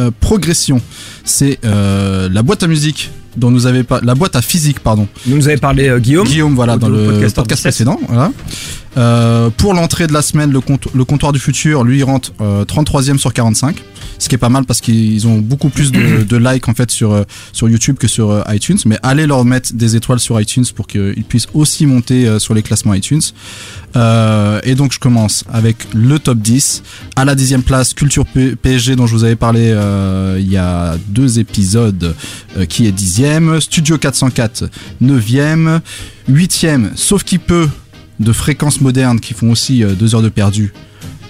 [SPEAKER 3] euh, progression, c'est la boîte à musique dont nous avez pas la boîte à physique pardon.
[SPEAKER 1] Nous nous avait parlé euh, Guillaume.
[SPEAKER 3] Guillaume voilà dans le
[SPEAKER 1] podcast
[SPEAKER 3] podcast,
[SPEAKER 1] 17.
[SPEAKER 3] précédent. Voilà. Euh, pour l'entrée de la semaine, le, compte- le comptoir du futur, lui, il rentre euh, 33e sur 45. Ce qui est pas mal parce qu'ils ont beaucoup plus de, <coughs> de likes en fait sur, euh, sur YouTube que sur euh, iTunes. Mais allez leur mettre des étoiles sur iTunes pour qu'ils puissent aussi monter euh, sur les classements iTunes. Euh, et donc je commence avec le top 10. À la dixième place, Culture PSG dont je vous avais parlé euh, il y a deux épisodes euh, qui est dixième. Studio 404, neuvième. Huitième, sauf qui peut, de fréquences modernes qui font aussi euh, deux heures de perdu.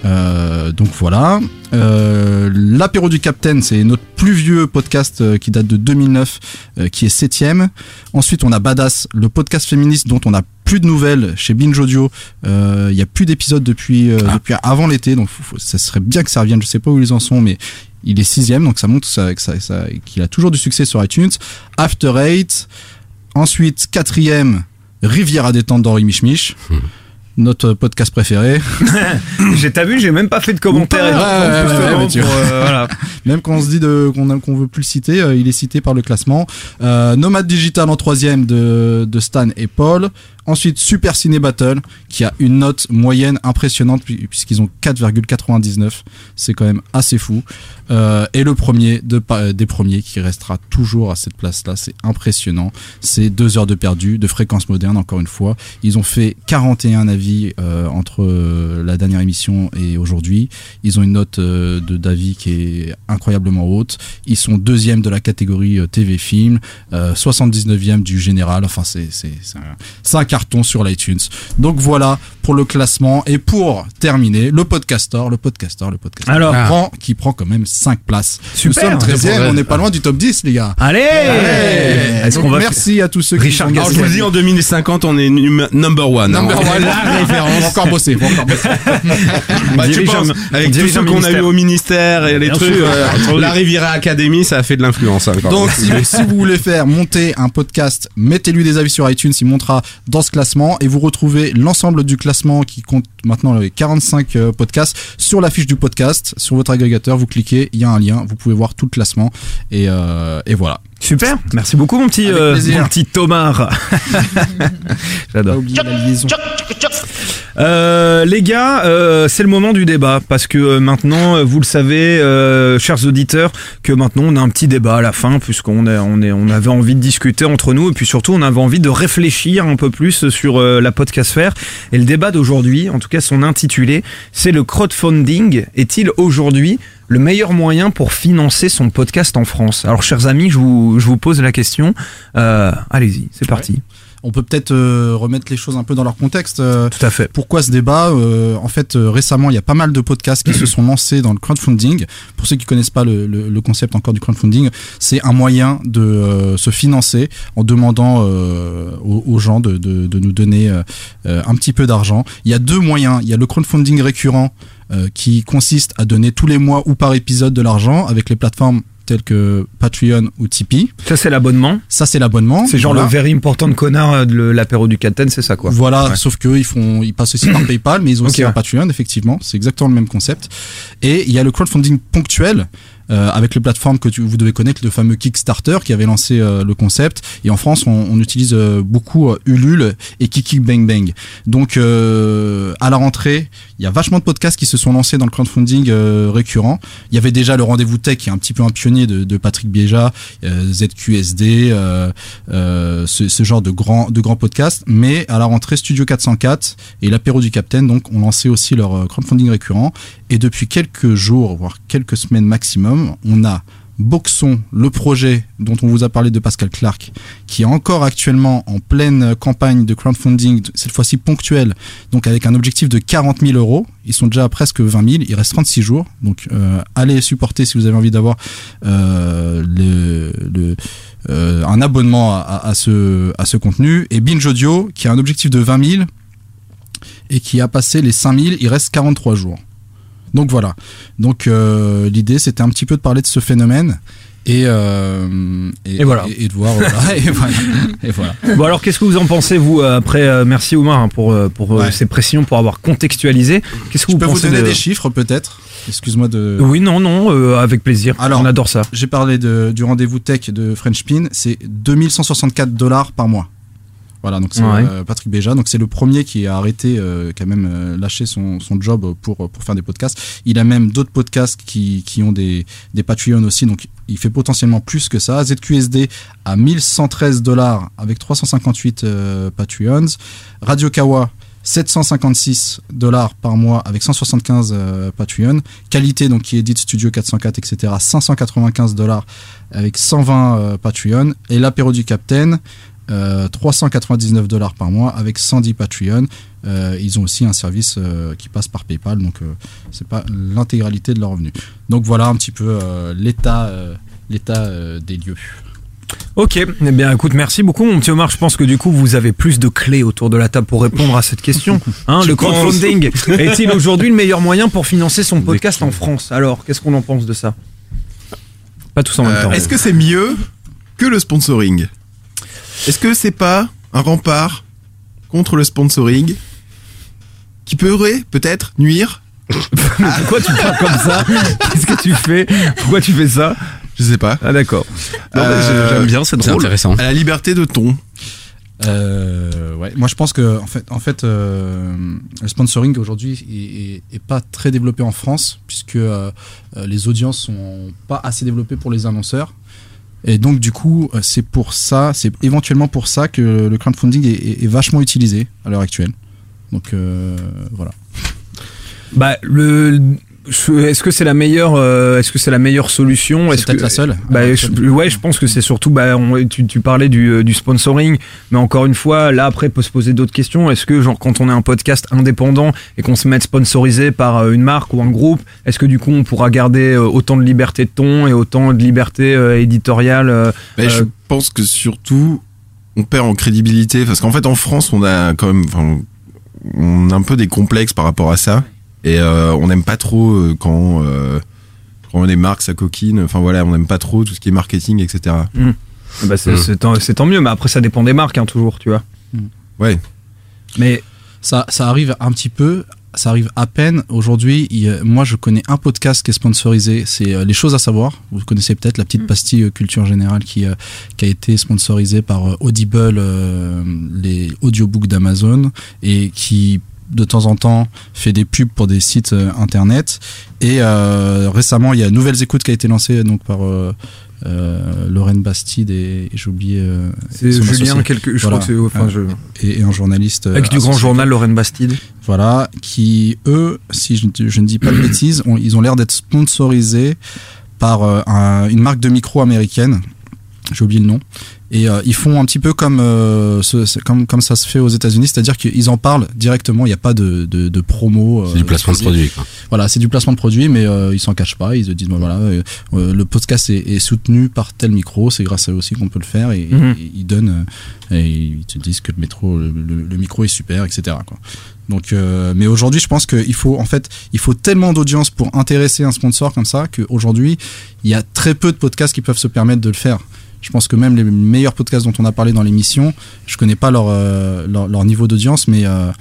[SPEAKER 3] Euh, donc voilà. Euh, L'apéro du Capitaine, c'est notre plus vieux podcast euh, qui date de 2009, euh, qui est septième. Ensuite, on a Badass, le podcast féministe dont on a plus de nouvelles chez Binge Audio. Euh, Il y a plus d'épisodes depuis euh, depuis avant l'été, donc faut- faut- ça serait bien que ça revienne. Je sais pas où ils en sont, mais il est sixième, donc ça montre ça, ça- ça- qu'il a toujours du succès sur iTunes. After Eight. Ensuite, quatrième, Rivière à détente d'Henri Mich Mich. Notre podcast préféré. <laughs>
[SPEAKER 1] j'ai t'as vu, j'ai même pas fait de commentaire. Euh. <laughs>
[SPEAKER 3] Même quand on se dit qu'on veut plus le citer, euh, il est cité par le classement. Euh, Nomade Digital en troisième de, de Stan et Paul. Ensuite, Super Ciné Battle, qui a une note moyenne impressionnante pu- puisqu'ils ont 4,99. C'est quand même assez fou. Euh, et le premier pa- des premiers qui restera toujours à cette place-là, c'est impressionnant. C'est deux heures de perdu, de fréquence moderne, encore une fois. Ils ont fait 41 avis euh, entre euh, la dernière émission et aujourd'hui. Ils ont une note euh, d'avis qui est incroyablement haute. Ils sont deuxième de la catégorie euh, TV film, euh, 79e du général. Enfin, c'est carton sur l'iTunes. Donc voilà pour le classement et pour terminer le podcaster, le podcaster, le podcaster.
[SPEAKER 1] Alors.
[SPEAKER 3] qui prend, qui prend quand même 5 places.
[SPEAKER 1] Super.
[SPEAKER 3] Nous sommes 13e, on n'est pas loin du top 10 les gars.
[SPEAKER 1] Allez
[SPEAKER 3] Est-ce qu'on va merci à tous ceux qui
[SPEAKER 4] Richard
[SPEAKER 3] ont
[SPEAKER 4] Gasquet. Je vous le dis, en 2050, on est num- number one.
[SPEAKER 3] Number
[SPEAKER 4] hein.
[SPEAKER 3] one.
[SPEAKER 4] La référence.
[SPEAKER 3] On va encore bosser, on va encore bosser. <laughs>
[SPEAKER 4] Bah, tu penses, avec ceux
[SPEAKER 1] un
[SPEAKER 4] qu'on a eu au ministère et les
[SPEAKER 1] Bien
[SPEAKER 4] trucs, euh, la Riviera Academy, ça a fait de l'influence. hein,
[SPEAKER 3] Donc, si, si vous voulez faire monter un podcast, mettez-lui des avis sur iTunes, il montera dans ce classement et vous retrouvez l'ensemble du classement qui compte maintenant les 45 euh, podcasts sur la fiche du podcast, sur votre agrégateur, vous cliquez, il y a un lien, vous pouvez voir tout le classement et, euh, et voilà.
[SPEAKER 1] Super, merci beaucoup mon petit, euh, mon petit Tomar. <laughs> J'adore. Euh, les gars, euh, c'est le moment du débat parce que euh, maintenant, vous le savez, euh, chers auditeurs, que maintenant on a un petit débat à la fin puisqu'on est, on est, on avait envie de discuter entre nous et puis surtout on avait envie de réfléchir un peu plus sur euh, la podcastfère. Et le débat d'aujourd'hui, en tout cas son intitulé, c'est le crowdfunding est-il aujourd'hui le meilleur moyen pour financer son podcast en France Alors, chers amis, je vous, je vous pose la question. Euh, Allez-y, c'est parti.
[SPEAKER 3] On peut peut-être euh, remettre les choses un peu dans leur contexte.
[SPEAKER 1] Tout à fait.
[SPEAKER 3] Pourquoi ce débat Euh, En fait, euh, récemment, il y a pas mal de podcasts qui se sont lancés dans le crowdfunding. Pour ceux qui connaissent pas le, le- le concept encore du crowdfunding, c'est un moyen de euh, se financer en demandant euh, aux, aux gens de, de- de nous donner euh, euh, un petit peu d'argent. Il y a deux moyens. Il y a le crowdfunding récurrent euh, qui consiste à donner tous les mois ou par épisode de l'argent avec les plateformes telles que Patreon ou Tipeee.
[SPEAKER 1] Ça, c'est l'abonnement.
[SPEAKER 3] Ça, c'est l'abonnement.
[SPEAKER 1] C'est genre
[SPEAKER 3] Voilà.
[SPEAKER 1] le very important connard euh, de l'apéro du Captain, c'est ça quoi.
[SPEAKER 3] Voilà,
[SPEAKER 1] Ouais.
[SPEAKER 3] sauf qu'eux, ils font, ils passent aussi par <coughs> PayPal, mais ils ont aussi
[SPEAKER 1] Ok,
[SPEAKER 3] un
[SPEAKER 1] ouais.
[SPEAKER 3] Patreon, effectivement. C'est exactement le même concept. Et il y a le crowdfunding ponctuel. Euh, avec les plateformes que tu, vous devez connaître, le fameux Kickstarter qui avait lancé euh, le concept. Et en France, on, utilise euh, beaucoup Ulule et Kiki Bang Bang. Donc, à la rentrée, il y a vachement de podcasts qui se sont lancés dans le crowdfunding récurrent. Il y avait déjà le Rendez-vous Tech, qui est un petit peu un pionnier de, Patrick Biéja, euh, ZQSD, ce, genre de grands de grands podcasts. Mais à la rentrée, Studio 404 et l'apéro du Capitaine, donc, ont lancé aussi leur crowdfunding récurrent. Et depuis quelques jours, voire quelques semaines maximum, on a Boxon, le projet dont on vous a parlé de Pascal Clark, qui est encore actuellement en pleine campagne de crowdfunding, cette fois-ci ponctuelle, donc avec un objectif de 40 000 euros. Ils sont déjà à presque 20 000, il reste 36 jours, donc euh, allez supporter si vous avez envie d'avoir euh, euh, un abonnement à ce, à ce contenu. Et Binge Audio, qui a un objectif de 20 000 et qui a passé les 5 000, il reste 43 jours. Donc voilà. Donc euh, l'idée c'était un petit peu de parler de ce phénomène et euh,
[SPEAKER 1] Et voilà.
[SPEAKER 3] et, de voir voilà, <laughs> et voilà et voilà.
[SPEAKER 1] Bon alors qu'est-ce que vous en pensez vous après euh, merci Omar hein, pour pour
[SPEAKER 3] Ouais.
[SPEAKER 1] ces précisions pour avoir contextualisé qu'est-ce que
[SPEAKER 3] Je
[SPEAKER 1] vous
[SPEAKER 3] peux vous
[SPEAKER 1] pensez
[SPEAKER 3] donner
[SPEAKER 1] de-
[SPEAKER 3] des chiffres peut-être? Excuse-moi de.
[SPEAKER 1] Oui non non euh, avec plaisir
[SPEAKER 3] Alors,
[SPEAKER 1] on adore ça
[SPEAKER 3] J'ai parlé de, du rendez-vous tech de French Pin, c'est 2164 dollars par mois. Voilà, donc c'est
[SPEAKER 1] Ouais.
[SPEAKER 3] euh, Patrick Béja. Donc c'est le premier qui a arrêté, euh, qui a même euh, lâché son, son job pour, pour faire des podcasts. Il a même d'autres podcasts qui, qui ont des, des Patreon aussi, donc il fait potentiellement plus que ça. ZQSD à 1113 dollars avec 358 euh, Patreons. Radio Kawa 756 dollars par mois avec 175 euh, Patreon. Qualité, donc qui édite Studio 404, etc. 595 dollars avec 120 euh, Patreon. Et l'apéro du Captain, euh, 399 dollars par mois avec 110 Patreon. Euh, ils ont aussi un service euh, qui passe par PayPal, donc euh, c'est pas l'intégralité de leurs revenus. Donc voilà un petit peu euh, l'état euh, l'état euh, des lieux.
[SPEAKER 1] Ok, eh bien écoute, merci beaucoup mon petit Omar. Je pense que du coup vous avez plus de clés autour de la table pour répondre à cette question. <laughs> Hein, le crowdfunding <laughs> est-il aujourd'hui le meilleur moyen pour financer son podcast en France? Alors, qu'est-ce qu'on en pense de ça? Pas tous en même
[SPEAKER 14] Euh,
[SPEAKER 1] temps.
[SPEAKER 14] Est-ce que c'est mieux que le sponsoring? Est-ce que c'est pas un rempart contre le sponsoring qui pourrait peut-être nuire <laughs>
[SPEAKER 1] Pourquoi tu parles comme ça <laughs> Qu'est-ce que tu fais Pourquoi tu fais ça
[SPEAKER 14] Je sais pas.
[SPEAKER 1] Ah d'accord.
[SPEAKER 14] Euh,
[SPEAKER 1] J'aime bien, c'est drôle.
[SPEAKER 4] intéressant.
[SPEAKER 14] À la liberté de ton.
[SPEAKER 3] Euh, ouais. Moi, je pense que en fait, en fait, euh, le sponsoring aujourd'hui est, est- est pas très développé en France puisque euh, les audiences sont pas assez développées pour les annonceurs. Et donc, du coup, euh, c'est pour ça, c'est éventuellement pour ça que le crowdfunding est, vachement utilisé à l'heure actuelle. Donc, euh, voilà.
[SPEAKER 1] Bah le est-ce que c'est la meilleure euh, est-ce que c'est la meilleure solution?
[SPEAKER 3] C'est
[SPEAKER 1] Est-ce
[SPEAKER 3] peut-être
[SPEAKER 1] que
[SPEAKER 3] la seule.
[SPEAKER 1] bah, je, ouais je pense que c'est surtout bah on- tu, tu parlais du, euh, du sponsoring mais encore une fois là après peut se poser d'autres questions. Est-ce que genre quand on est un podcast indépendant et qu'on se met sponsorisé par euh, une marque ou un groupe est-ce que du coup on pourra garder euh, autant de liberté de ton et autant de liberté euh, éditoriale euh,
[SPEAKER 14] je pense que surtout, on perd en crédibilité parce qu'en fait, en France, on a quand même, enfin, on a un peu des complexes par rapport à ça et euh, on n'aime pas trop euh, quand euh, quand les marques ça coquine. Enfin voilà, on n'aime pas trop tout ce qui est marketing, etc.
[SPEAKER 1] bah, c'est
[SPEAKER 14] Mm.
[SPEAKER 1] c'est tant, c'est tant mieux mais après ça dépend des marques hein, toujours tu vois
[SPEAKER 14] Ouais.
[SPEAKER 1] mais
[SPEAKER 3] ça, ça arrive un petit peu, ça arrive à peine. Aujourd'hui, moi, je connais un podcast qui est sponsorisé. C'est euh, Les choses à savoir. Vous connaissez peut-être la petite pastille euh, culture générale qui, euh, qui a été sponsorisée par euh, Audible, euh, les audiobooks d'Amazon, et qui de temps en temps fait des pubs pour des sites euh, internet. Et euh, récemment, il y a Nouvelles Écoutes qui a été lancée donc par euh, euh, Lorraine Bastide et, et j'ai oublié.
[SPEAKER 1] C'est Julien quelque- je crois que c'est- enfin, je-
[SPEAKER 3] et, et un journaliste
[SPEAKER 1] Avec du grand journal Lorraine Bastide.
[SPEAKER 3] Voilà, qui eux, si je, je ne dis pas de bêtises, ont- ils ont l'air d'être sponsorisés par un- une marque de micro américaine. J'ai oublié le nom. Et euh, ils font un petit peu comme, euh, ce- comme comme ça se fait aux États-Unis, c'est-à-dire qu'ils en parlent directement. Il n'y a pas de, de, de promo.
[SPEAKER 4] C'est du placement de produit, quoi.
[SPEAKER 3] Voilà, c'est du placement de produit, mais euh, ils s'en cachent pas. Ils se disent bon, voilà, euh, euh, le podcast est, est soutenu par tel micro. C'est grâce à eux aussi qu'on peut le faire. Et,
[SPEAKER 1] Mhm.
[SPEAKER 3] et ils donnent euh, et ils te disent que le métro, le, le- le micro est super, etc. Quoi. Donc, euh, mais aujourd'hui, je pense qu'il faut en fait, il faut tellement d'audience pour intéresser un sponsor comme ça qu'aujourd'hui, il y a très peu de podcasts qui peuvent se permettre de le faire. Je pense que même les meilleurs podcasts dont on a parlé dans l'émission, je connais pas leur, euh, leur, niveau d'audience, mais euh,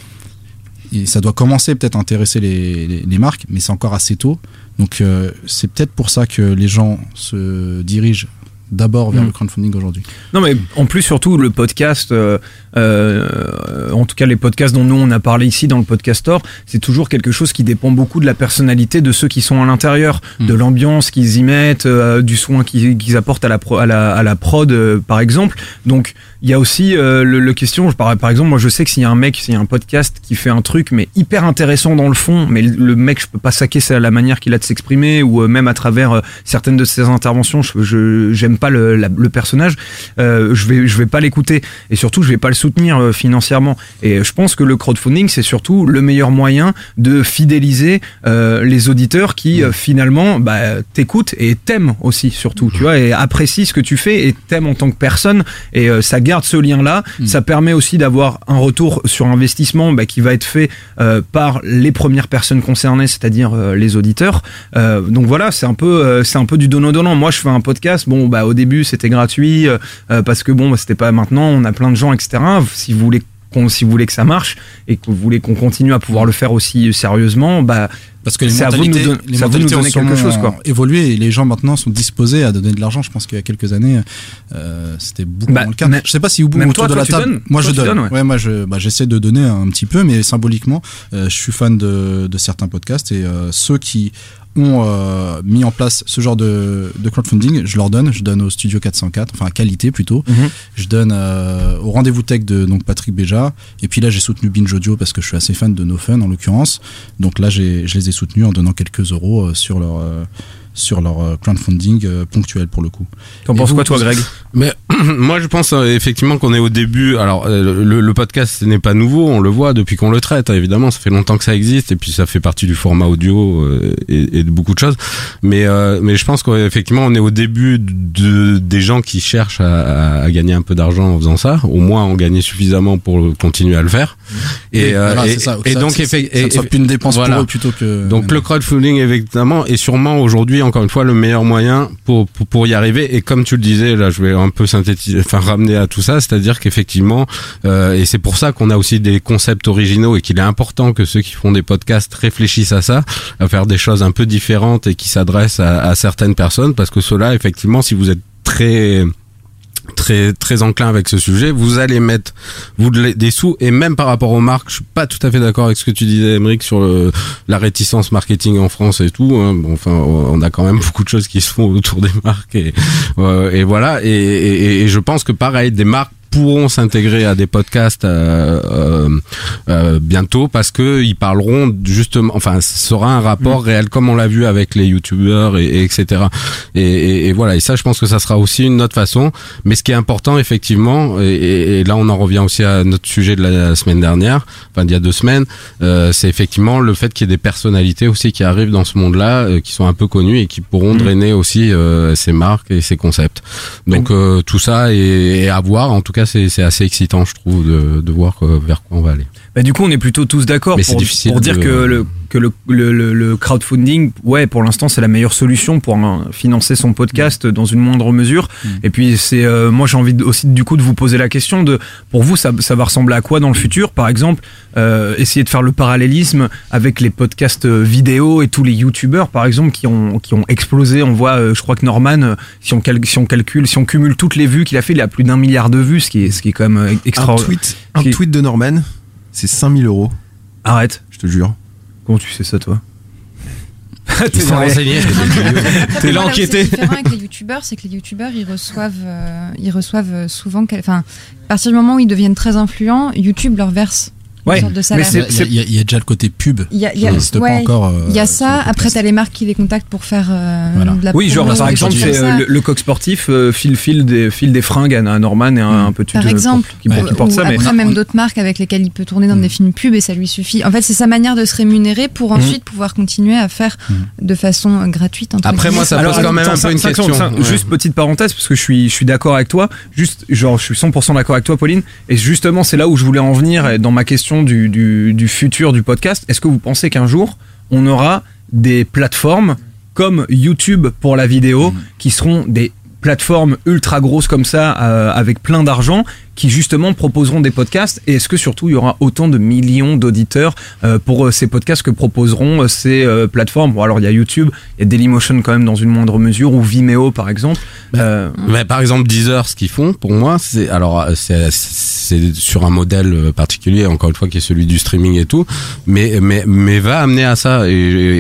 [SPEAKER 3] ça doit commencer peut-être à intéresser les marques, mais c'est encore assez tôt. Donc euh, c'est peut-être pour ça que les gens se dirigent d'abord vers
[SPEAKER 1] Mm.
[SPEAKER 3] le crowdfunding aujourd'hui.
[SPEAKER 1] Non mais en plus surtout le podcast, euh, euh, en tout cas les podcasts dont nous on a parlé ici dans le podcastor, c'est toujours quelque chose qui dépend beaucoup de la personnalité de ceux qui sont à l'intérieur, de l'ambiance qu'ils y mettent, euh, du soin qu'ils apportent à la, pro- à la, à la prod euh, par exemple. Donc il y a aussi euh, le, le question, je- par, par exemple moi je sais que s'il y a un mec, s'il y a un podcast qui fait un truc mais hyper intéressant dans le fond, mais le, le mec je peux pas saquer la manière qu'il a de s'exprimer ou même à travers certaines de ses interventions, je je- j'aime pas le, la- le personnage, euh, je vais je vais pas l'écouter et surtout je vais pas le soutenir euh, financièrement. Et je pense que le crowdfunding c'est surtout le meilleur moyen de fidéliser euh, les auditeurs qui finalement bah, t'écoutent et t'aiment aussi surtout, tu vois, et apprécient ce que tu fais et t'aiment en tant que personne et ça garde ce lien là. Ça permet aussi d'avoir un retour sur investissement bah, qui va être fait par les premières personnes concernées, c'est-à-dire les auditeurs. Donc voilà, c'est un peu c'est un peu du donnant donnant. Moi, je fais un podcast. Bon, bah au début c'était gratuit euh, euh, parce que bon, bah, c'était pas maintenant. On a plein de gens, etc. Si vous voulez si vous voulez que ça marche et que vous voulez qu'on continue à pouvoir le faire aussi sérieusement, bah
[SPEAKER 3] Parce que les
[SPEAKER 1] vous
[SPEAKER 3] mentalités,
[SPEAKER 1] don-
[SPEAKER 3] les
[SPEAKER 1] vous nous
[SPEAKER 3] mentalités
[SPEAKER 1] quelque chose, quoi.
[SPEAKER 3] évolué et les gens maintenant sont disposés à donner de l'argent. Je pense qu'il y a quelques années, euh, c'était beaucoup
[SPEAKER 1] Bah,
[SPEAKER 3] moins le cas. je sais pas si
[SPEAKER 1] même
[SPEAKER 3] autour
[SPEAKER 1] toi,
[SPEAKER 3] de
[SPEAKER 1] toi,
[SPEAKER 3] la table,
[SPEAKER 1] donnes
[SPEAKER 3] moi
[SPEAKER 1] Toi,
[SPEAKER 3] je donne.
[SPEAKER 1] donnes, ouais.
[SPEAKER 3] ouais. moi je, bah, j'essaie de donner un petit peu, mais symboliquement, euh, je suis fan de, de certains podcasts et euh, ceux qui ont euh, mis en place ce genre de, de crowdfunding, je leur donne. Je donne au Studio 404, enfin à qualité plutôt.
[SPEAKER 1] Mhm.
[SPEAKER 3] Je donne euh, au rendez-vous tech de donc Patrick Béja. Et puis là, j'ai soutenu Binge Audio parce que je suis assez fan de No Fun en l'occurrence. Donc là, j'ai, je les ai soutenus en donnant quelques euros euh, sur leur euh, sur leur euh, crowdfunding ponctuel pour le coup.
[SPEAKER 1] T'en penses quoi, toi, Greg?
[SPEAKER 4] Mais <clears throat> moi, je pense euh, effectivement qu'on est au début. Alors, euh, le, le podcast n'est pas nouveau, on le voit depuis qu'on le traite. hein, évidemment, ça fait longtemps que ça existe et puis ça fait partie du format audio euh, et, et de beaucoup de choses. Mais euh, mais je pense qu'effectivement, on est au début de des gens qui cherchent à, à- à gagner un peu d'argent en faisant ça, au moins en gagner suffisamment pour continuer à le faire. Et,
[SPEAKER 3] voilà,
[SPEAKER 4] et,
[SPEAKER 3] ça.
[SPEAKER 4] et
[SPEAKER 3] Ça-
[SPEAKER 4] donc,
[SPEAKER 3] ça-
[SPEAKER 4] effe-
[SPEAKER 3] ça ne soit
[SPEAKER 4] et-
[SPEAKER 3] plus une dépense pour
[SPEAKER 4] voilà.
[SPEAKER 3] eux plutôt que-
[SPEAKER 4] Donc le crowdfunding évidemment est sûrement aujourd'hui encore une fois le meilleur moyen pour, pour pour y arriver et comme tu le disais là je vais un peu synthétiser enfin ramener à tout ça c'est-à-dire qu'effectivement euh, et c'est pour ça qu'on a aussi des concepts originaux et qu'il est important que ceux qui font des podcasts réfléchissent à ça à faire des choses un peu différentes et qui s'adressent à, à certaines personnes parce que cela effectivement si vous êtes très très très enclin avec ce sujet, vous allez mettre vous de- des sous et même par rapport aux marques, je suis pas tout à fait d'accord avec ce que tu disais, Emeric, sur le, la réticence marketing en France et tout. hein. Bon, enfin, on a quand même <laughs> beaucoup de choses qui se font autour des marques et, euh, et voilà. Et, et, et je pense que pareil, des marques pourront s'intégrer à des podcasts euh, euh, euh, bientôt parce que ils parleront justement enfin ce sera un rapport réel comme on l'a vu avec les youtubeurs et, et etc. Et, et, et voilà. Et ça je pense que ça sera aussi une autre façon. Mais ce qui est important effectivement et, là on en revient aussi à notre sujet de la semaine dernière enfin d'il y a deux semaines euh, c'est effectivement le fait qu'il y ait des personnalités aussi qui arrivent dans ce monde là qui sont un peu connues et qui pourront drainer aussi euh, ces marques et ces concepts. Donc euh, tout ça est, est à voir. En tout cas c'est assez excitant je trouve de, voir vers quoi on va aller
[SPEAKER 1] Bah, du coup, on est plutôt tous d'accord pour, dire
[SPEAKER 4] de-
[SPEAKER 1] que le que le, le, le- le crowdfunding, ouais, pour l'instant, c'est la meilleure solution pour hein, financer son podcast dans une moindre mesure. Et puis, c'est euh, moi, j'ai envie de- aussi du coup de vous poser la question de, pour vous, ça, ça va ressembler à quoi dans le futur, par exemple, euh, essayer de faire le parallélisme avec les podcasts euh, vidéo et tous les youtubeurs, par exemple, qui ont qui ont explosé. On voit, euh, je crois que Norman, euh, si on cal- si on calcule, si on cumule toutes les vues qu'il a fait, il a plus d'un milliard de vues, ce qui est ce qui est quand même euh,
[SPEAKER 14] Un
[SPEAKER 1] extraordinaire.
[SPEAKER 14] tweet, un tweet de Norman, c'est 5000 euros.
[SPEAKER 1] Arrête.
[SPEAKER 14] Je te jure.
[SPEAKER 1] Comment tu sais ça, toi
[SPEAKER 4] renseignés. <laughs>
[SPEAKER 5] Après,
[SPEAKER 1] T'es <laughs> là enquêté.
[SPEAKER 5] différent avec les youtubeurs, c'est que les youtubeurs, ils reçoivent, euh, ils reçoivent euh, souvent, enfin, à partir du moment où ils deviennent très influents, YouTube leur verse
[SPEAKER 1] Ouais,
[SPEAKER 5] une sorte de
[SPEAKER 3] Mais il y, a- y déjà le côté pub.
[SPEAKER 5] Il y a, y
[SPEAKER 3] pas encore. euh,
[SPEAKER 5] il y a ça. Après, t'as les marques qui les contactent pour faire euh,
[SPEAKER 3] Voilà.
[SPEAKER 5] de la
[SPEAKER 1] Oui, genre par exemple, c'est euh, le, le coq sportif euh, file, file, des, file des fringues à, Norman et un, un peu
[SPEAKER 5] Par exemple,
[SPEAKER 1] qui, qui porte
[SPEAKER 5] ou
[SPEAKER 1] ça. Mais...
[SPEAKER 5] après même d'autres marques avec lesquelles il peut tourner dans des films pubs et ça lui suffit. En fait, c'est sa manière de se rémunérer pour ensuite pouvoir continuer à faire de façon euh, gratuite. entre
[SPEAKER 4] Après, moi, ça pose quand même un peu une question.
[SPEAKER 1] Juste petite parenthèse, parce que je suis, je suis d'accord avec toi. Juste, genre, je suis 100% d'accord avec toi, Pauline. Et justement, c'est là où je voulais en venir dans ma question du, du, du futur du podcast. Est-ce que vous pensez qu'un jour, on aura des plateformes comme YouTube pour la vidéo, qui seront des plateformes ultra grosses comme ça, euh, avec plein d'argent, qui justement proposeront des podcasts Et est-ce que surtout il y aura autant de millions d'auditeurs euh, pour euh, ces podcasts que proposeront euh, ces euh, plateformes? Bon, alors il y a YouTube, il y a Dailymotion quand même dans une moindre mesure, ou Vimeo par exemple. Euh,
[SPEAKER 4] Mais par exemple, Deezer, ce qu'ils font, pour moi, c'est alors euh, c'est c'est sur un modèle euh, particulier, encore une fois, qui est celui du streaming et tout, mais mais mais va amener à ça. Et,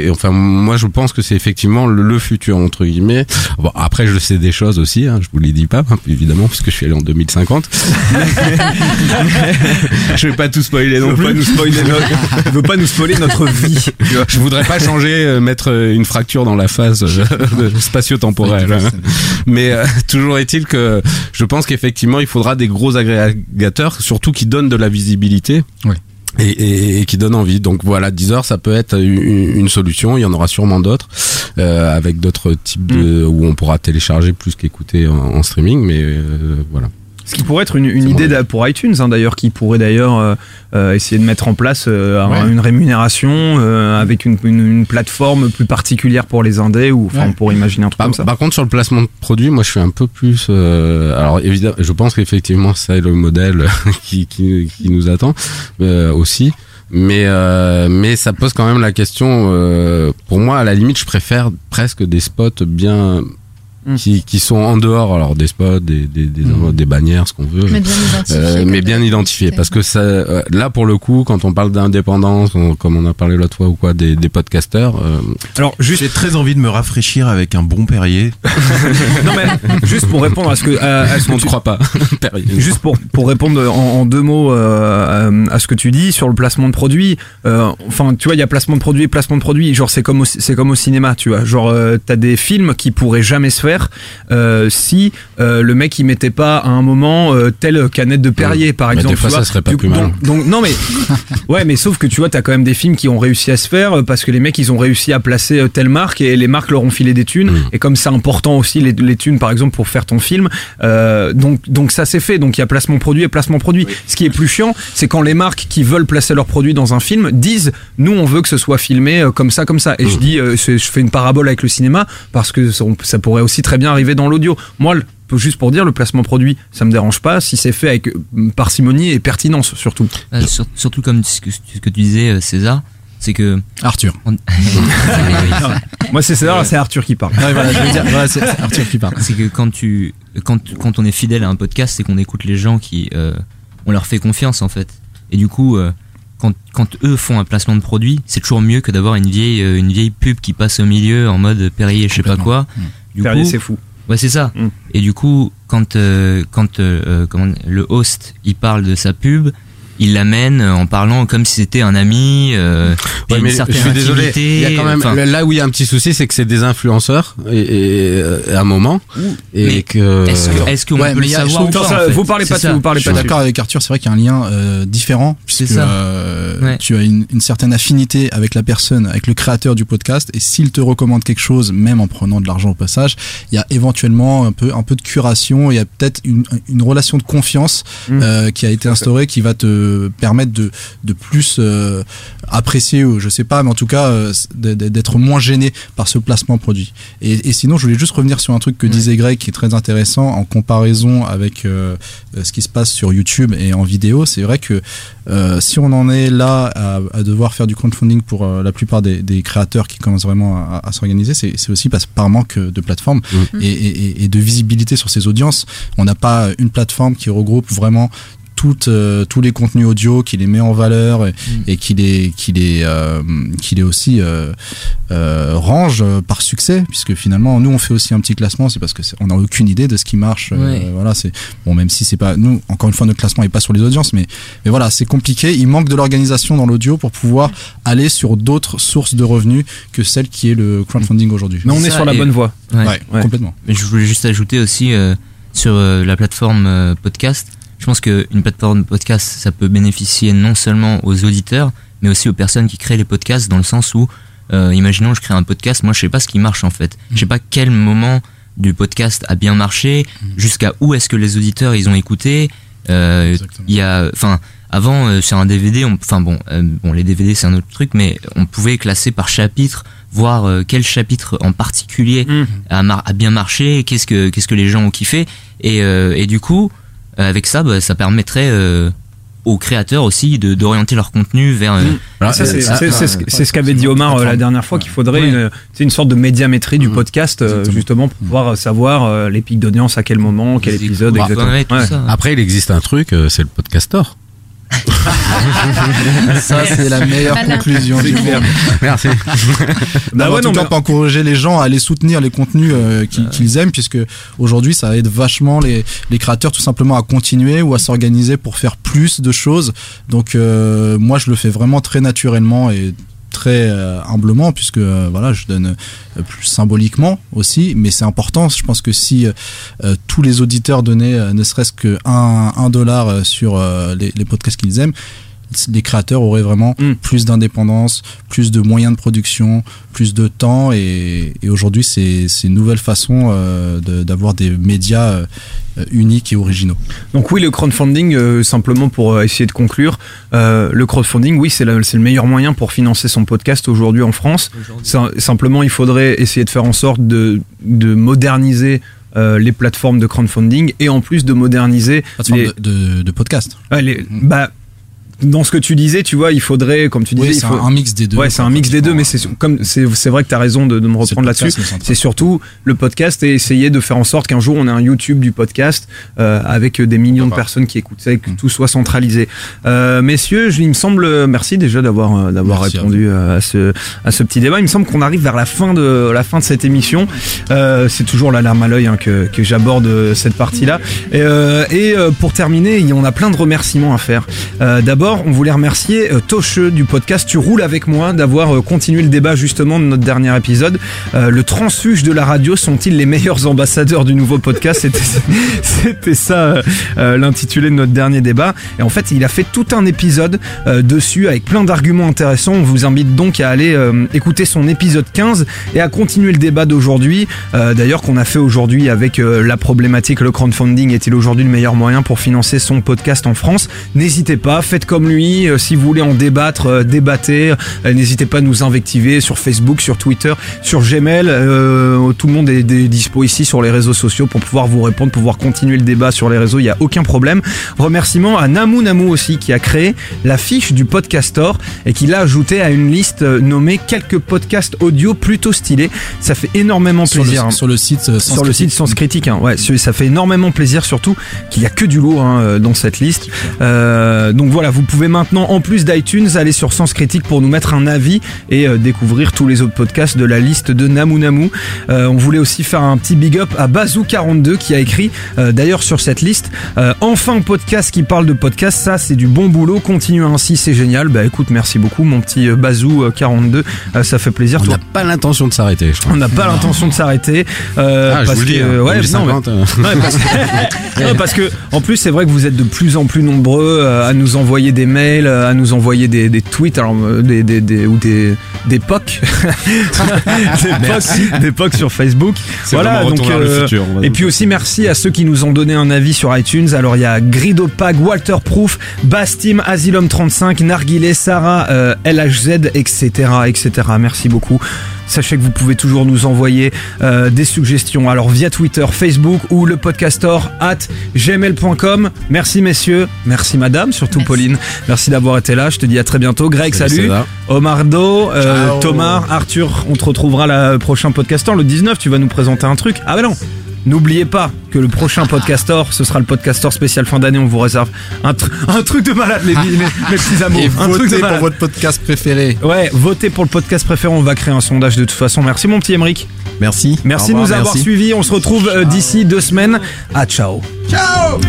[SPEAKER 4] et- enfin, moi, je pense que c'est effectivement le, le futur entre guillemets. Bon, après, je sais des choses aussi, hein, je vous les dis pas, hein, évidemment, parce que je suis allé en 2050. <laughs> je vais pas tout spoiler non
[SPEAKER 1] veut
[SPEAKER 4] plus.
[SPEAKER 1] pas nous spoiler notre- pas nous spoiler notre vie. tu vois.
[SPEAKER 4] Je voudrais pas changer, euh, mettre euh, une fracture dans la phase euh, <laughs> spatio-temporelle. hein. Mais euh, <laughs> toujours est-il que je pense qu'effectivement, il faudra des gros agrégateurs, surtout qui donnent de la visibilité. Et, et- et qui donnent envie. Donc voilà, Deezer, ça peut être une, une solution. Il y en aura sûrement d'autres, euh, avec d'autres types de où on pourra télécharger plus qu'écouter en, en streaming. Mais euh, voilà.
[SPEAKER 1] Ce qui pourrait être une, une idée pour iTunes, hein, d'ailleurs, qui pourrait d'ailleurs euh, euh, essayer de mettre en place euh,
[SPEAKER 3] Ouais.
[SPEAKER 1] une rémunération euh, avec une, une, une plateforme plus particulière pour les indés, ou enfin,
[SPEAKER 4] Ouais.
[SPEAKER 1] on pourrait imaginer un truc
[SPEAKER 4] Par,
[SPEAKER 1] comme ça.
[SPEAKER 4] par contre, sur le placement de produits, moi, je suis un peu plus. euh, alors, évidemment, je pense qu'effectivement, c'est le modèle <laughs> qui, qui, qui nous attend euh, aussi. Mais euh, mais ça pose quand même la question. euh, pour moi, à la limite, je préfère presque des spots bien
[SPEAKER 1] Hmm.
[SPEAKER 4] qui, qui sont en dehors. Alors des spots, des des, des, des bannières, ce qu'on veut.
[SPEAKER 5] Mais bien identifiés,
[SPEAKER 4] Euh, mais bien identifié. Parce que ça, euh, là, pour le coup, quand on parle d'indépendance, on- comme on a parlé l'autre fois ou quoi, des, des podcasteurs. euh,
[SPEAKER 1] Alors, juste.
[SPEAKER 14] J'ai très envie de me rafraîchir avec un bon Perrier. <laughs>
[SPEAKER 1] non mais juste pour répondre à ce que à, à ce que <laughs>
[SPEAKER 4] on ne
[SPEAKER 1] tu-
[SPEAKER 4] croit pas. <laughs> Perrier.
[SPEAKER 1] Juste pour, pour répondre en, en deux mots euh, à, ce que tu dis sur le placement de produits. euh, enfin, tu vois, il y a placement de produits et placement de produits. Genre, c'est comme au, c'est comme au cinéma, tu vois. Genre, euh, t'as des films qui pourraient jamais se faire euh, si euh, le mec il mettait pas à un moment euh, telle canette de Perrier, par
[SPEAKER 4] Mais
[SPEAKER 1] exemple.
[SPEAKER 4] des fois,
[SPEAKER 1] tu
[SPEAKER 4] ça serait pas
[SPEAKER 1] Du-
[SPEAKER 4] plus mal.
[SPEAKER 1] donc, donc, non mais <laughs> ouais, mais sauf que tu vois, t'as quand même des films qui ont réussi à se faire parce que les mecs ils ont réussi à placer telle marque et les marques leur ont filé des thunes. Et comme c'est important aussi les, les thunes, par exemple, pour faire ton film, euh, donc donc ça c'est fait. Donc il y a placement produit et placement produit. Ce qui est plus chiant, c'est quand les marques qui veulent placer leurs produits dans un film disent nous on veut que ce soit filmé comme ça comme ça. Et je dis je fais une parabole avec le cinéma parce que ça pourrait aussi très bien arriver dans l'audio. Moi le- Juste pour dire, le placement produit, ça me dérange pas si c'est fait avec euh, parcimonie et pertinence surtout.
[SPEAKER 20] Euh, sur- surtout comme ce que, ce que tu disais, euh, César, c'est que
[SPEAKER 3] Arthur.
[SPEAKER 20] on- <laughs>
[SPEAKER 1] Moi c'est César, c'est Arthur qui parle.
[SPEAKER 3] Ouais, voilà, je veux dire, voilà, c'est <laughs> Arthur qui parle.
[SPEAKER 20] C'est que quand tu quand quand on est fidèle à un podcast, c'est qu'on écoute les gens qui euh, on leur fait confiance en fait. Et du coup, euh, quand quand eux font un placement de produit, c'est toujours mieux que d'avoir une vieille une vieille pub qui passe au milieu en mode Perrier, je sais pas quoi. Du
[SPEAKER 1] Perrier,
[SPEAKER 20] coup-
[SPEAKER 1] c'est fou.
[SPEAKER 20] Ouais, c'est ça. Et du coup, quand euh, quand euh, euh, comment le host il parle de sa pub, il l'amène en parlant comme si c'était un ami. Euh,
[SPEAKER 4] Ouais,
[SPEAKER 20] une
[SPEAKER 4] mais je suis désolé.
[SPEAKER 20] intimité,
[SPEAKER 4] Il y a quand même
[SPEAKER 20] enfin-
[SPEAKER 4] là où il y a un petit souci, c'est que c'est des influenceurs et, et, euh, à un moment et
[SPEAKER 20] Mais
[SPEAKER 4] que
[SPEAKER 20] est-ce que- est-ce qu'on
[SPEAKER 3] Ouais,
[SPEAKER 20] peut le savoir
[SPEAKER 3] je
[SPEAKER 20] pas,
[SPEAKER 3] ça,
[SPEAKER 20] en fait?
[SPEAKER 3] vous parlez
[SPEAKER 20] C'est
[SPEAKER 3] pas
[SPEAKER 20] ça.
[SPEAKER 3] vous parlez
[SPEAKER 20] Je
[SPEAKER 3] pas
[SPEAKER 20] suis
[SPEAKER 3] dessus. d'accord avec Arthur, c'est vrai qu'il y a un lien euh, différent puisque
[SPEAKER 20] ça.
[SPEAKER 3] euh,
[SPEAKER 20] Ouais.
[SPEAKER 3] tu as une, une certaine affinité avec la personne, avec le créateur du podcast et s'il te recommande quelque chose, même en prenant de l'argent au passage, il y a éventuellement un peu un peu de curation, il y a peut-être une, une relation de confiance euh, qui a été instaurée qui va te permettre de de plus euh, apprécier ou je sais pas mais en tout cas euh, d'être moins gêné par ce placement produit. Et, et sinon je voulais juste revenir sur un truc que disait Greg qui est très intéressant en comparaison avec euh, euh, ce qui se passe sur YouTube et en vidéo. C'est vrai que euh, si on en est là à, à devoir faire du crowdfunding pour euh, la plupart des, des créateurs qui commencent vraiment à, à s'organiser, c'est c'est aussi parce, par manque de plateforme et, et- et de visibilité sur ces audiences. On n'a pas une plateforme qui regroupe vraiment toutes, euh, tous les contenus audio, qui les met en valeur et, et qui les, qui les, euh, qui les aussi euh, euh, range par succès, puisque finalement nous on fait aussi un petit classement, c'est parce que c'est- on n'a aucune idée de ce qui marche. euh,
[SPEAKER 20] Ouais.
[SPEAKER 3] voilà, c'est bon même si c'est pas nous. Encore une fois, notre classement est pas sur les audiences, mais mais voilà, c'est compliqué. Il manque de l'organisation dans l'audio pour pouvoir aller sur d'autres sources de revenus que celle qui est le crowdfunding aujourd'hui.
[SPEAKER 1] Mais on est
[SPEAKER 20] Ça,
[SPEAKER 1] sur la bonne voie.
[SPEAKER 20] Ouais.
[SPEAKER 3] Ouais, complètement.
[SPEAKER 20] Mais je voulais juste ajouter aussi euh, sur euh, la plateforme euh, podcast. Je pense qu'une plateforme podcast, ça peut bénéficier non seulement aux auditeurs, mais aussi aux personnes qui créent les podcasts, dans le sens où, euh, imaginons, je crée un podcast, moi je sais pas ce qui marche en fait. Je sais pas quel moment du podcast a bien marché, jusqu'à où est-ce que les auditeurs ils ont écouté. Euh, Il y a, enfin, avant euh, sur un DVD, enfin bon, euh, bon les DVD c'est un autre truc, mais on pouvait classer par chapitre, voir euh, quel chapitre en particulier a, mar- a bien marché, qu'est-ce que qu'est-ce que les gens ont kiffé, et, euh, et du coup, avec ça, bah, ça permettrait euh, aux créateurs aussi de d'orienter leur contenu vers. euh,
[SPEAKER 1] Et ça, c'est c'est- c'est ce que- c'est ce qu'avait dit Omar euh, la dernière fois qu'il faudrait une, c'est une sorte de médiamétrie du podcast euh, justement pour pouvoir savoir euh, les pics d'audience à quel moment, quel épisode
[SPEAKER 4] Bah,
[SPEAKER 1] exactement. Ouais.
[SPEAKER 4] Après, il existe un truc, euh, c'est le podcastor. <laughs>
[SPEAKER 3] Ça, c'est la meilleure conclusion du
[SPEAKER 4] clair.
[SPEAKER 3] monde.
[SPEAKER 4] Merci. <laughs>
[SPEAKER 3] Bah
[SPEAKER 1] ouais,
[SPEAKER 3] en tout
[SPEAKER 1] non,
[SPEAKER 3] cas,
[SPEAKER 1] mais-
[SPEAKER 3] on peut encourager les gens à aller soutenir les contenus euh, qu'ils aiment, puisque aujourd'hui, ça aide vachement les, les créateurs tout simplement à continuer ou à s'organiser pour faire plus de choses. Donc, euh, moi, je le fais vraiment très naturellement et très euh, humblement puisque euh, voilà je donne euh, plus symboliquement aussi mais c'est important. Je pense que si tous les auditeurs donnaient ne serait-ce que un, dollar sur les podcasts qu'ils aiment les créateurs auraient vraiment plus d'indépendance, plus de moyens de production, plus de temps et, et aujourd'hui c'est une nouvelle façon euh, de- d'avoir des médias euh, uniques et originaux.
[SPEAKER 1] Donc oui, le crowdfunding, euh, simplement pour essayer de conclure, euh, le crowdfunding, oui, c'est le, meilleur moyen pour financer son podcast aujourd'hui en France. Sim- Simplement, il faudrait essayer de faire en sorte de, de moderniser euh, les plateformes de crowdfunding et en plus de moderniser les,
[SPEAKER 3] de, de, de podcast.
[SPEAKER 1] Ouais, les- bah, dans ce que tu disais, tu vois, il faudrait, comme tu
[SPEAKER 3] Oui,
[SPEAKER 1] disais, il
[SPEAKER 3] c'est
[SPEAKER 1] faut-
[SPEAKER 3] un- mix des deux,
[SPEAKER 1] Ouais, c'est un mix des deux, mais c'est comme c'est c'est vrai que tu as raison de, de me reprendre là-dessus. C'est surtout le podcast et essayer de faire en sorte qu'un jour on ait un YouTube du podcast euh, avec des millions de personnes qui écoutent ça que
[SPEAKER 3] Mm.
[SPEAKER 1] tout soit centralisé. Euh, messieurs, je- il me semble, merci déjà d'avoir euh, d'avoir
[SPEAKER 3] à
[SPEAKER 1] répondu euh, à ce à ce petit débat. Il me semble qu'on arrive vers la fin de la fin de cette émission. Euh, c'est toujours la larme à l'œil hein, que que j'aborde euh, cette partie-là. Et, euh, et pour terminer, on a plein de remerciements à faire. Euh, On voulait remercier euh, Tocheux du podcast Tu roules avec moi d'avoir euh, continué le débat justement de notre dernier épisode. Euh, le transfuge de la radio sont-ils les meilleurs ambassadeurs du nouveau podcast? <laughs> C'était ça l'intitulé de notre dernier débat. Et en fait, il a fait tout un épisode dessus avec plein d'arguments intéressants. On vous invite donc à aller écouter son épisode 15 et à continuer le débat d'aujourd'hui. D'ailleurs, qu'on a fait aujourd'hui avec la problématique le crowdfunding est-il aujourd'hui le meilleur moyen pour financer son podcast en France? N'hésitez pas, faites comme lui. Euh, si vous voulez en débattre, euh, débattez. Euh, N'hésitez pas à nous invectiver sur Facebook, sur Twitter, sur Gmail. Tout le monde est, dispo ici sur les réseaux sociaux pour pouvoir vous répondre, pouvoir continuer le débat sur les réseaux. Il n'y a aucun problème. Remerciements à Namu Namu aussi qui a créé la fiche du Podcastor et qui l'a ajouté à une liste nommée quelques podcasts audio plutôt stylés. Ça fait énormément
[SPEAKER 3] Sur le-
[SPEAKER 1] plaisir. hein.
[SPEAKER 3] sur le site, Sens
[SPEAKER 1] sur le
[SPEAKER 3] Critique.
[SPEAKER 1] site Sens Critique. hein. Ouais, ça fait énormément plaisir surtout qu'il y a que du lourd hein, dans cette liste. Euh, donc voilà, vous pouvez maintenant en plus d'iTunes aller sur Sens Critique pour nous mettre un avis et euh, découvrir tous les autres podcasts de la liste de Namu Namu. Euh, on voulait aussi faire un petit big up à Bazou42 qui a écrit euh, d'ailleurs sur cette liste enfin podcast qui parle de podcast, ça c'est du bon boulot, continue ainsi, c'est génial. Bah écoute, merci beaucoup mon petit euh, Bazou42, Euh, ça fait plaisir.
[SPEAKER 4] On n'a pas l'intention de s'arrêter, je crois.
[SPEAKER 1] on n'a pas l'intention de s'arrêter.
[SPEAKER 4] Ah, je
[SPEAKER 1] parce
[SPEAKER 4] vous le dis,
[SPEAKER 1] que,
[SPEAKER 4] hein,
[SPEAKER 1] ouais,
[SPEAKER 4] comme j'ai
[SPEAKER 1] non, mais-
[SPEAKER 4] 50. <laughs>
[SPEAKER 1] Ouais, parce, que, Non, parce que, en plus, c'est vrai que vous êtes de plus en plus nombreux à nous envoyer des mails, euh, à nous envoyer des, des tweets, alors, euh, des, des, des- ou des, des POC. <laughs> des POC, sur Facebook. Voilà, donc, euh,
[SPEAKER 14] futur,
[SPEAKER 1] et puis aussi, merci à ceux qui nous ont donné un avis sur iTunes. Alors, il y a Gridopag, Walterproof, Bastim, Asylum35, Narguilé, Sarah, euh, LHZ, etc., etc. Merci beaucoup. Sachez que vous pouvez toujours nous envoyer euh, des suggestions alors via Twitter, Facebook ou le podcastor at gmail.com. Merci messieurs, merci madame, surtout Pauline. Merci d'avoir été là. Je te dis à très bientôt. Greg,
[SPEAKER 4] Salut,
[SPEAKER 1] salut. Omardo, euh. Thomas, Arthur, on te retrouvera la prochain podcastor le 19. Tu vas nous présenter un truc. Ah bah non. N'oubliez pas que le prochain podcaster, ce sera le podcaster spécial fin d'année. On vous réserve un, tr- un truc de malade, les, les- mes petits amours.
[SPEAKER 3] Et
[SPEAKER 1] un truc de
[SPEAKER 3] votez pour votre podcast préféré.
[SPEAKER 1] Ouais, votez pour le podcast préféré. On va créer un sondage de toute façon. Merci mon petit Emeric.
[SPEAKER 14] Merci.
[SPEAKER 1] Merci de nous avoir suivis. On se retrouve euh, d'ici deux semaines. À ciao.
[SPEAKER 14] Ciao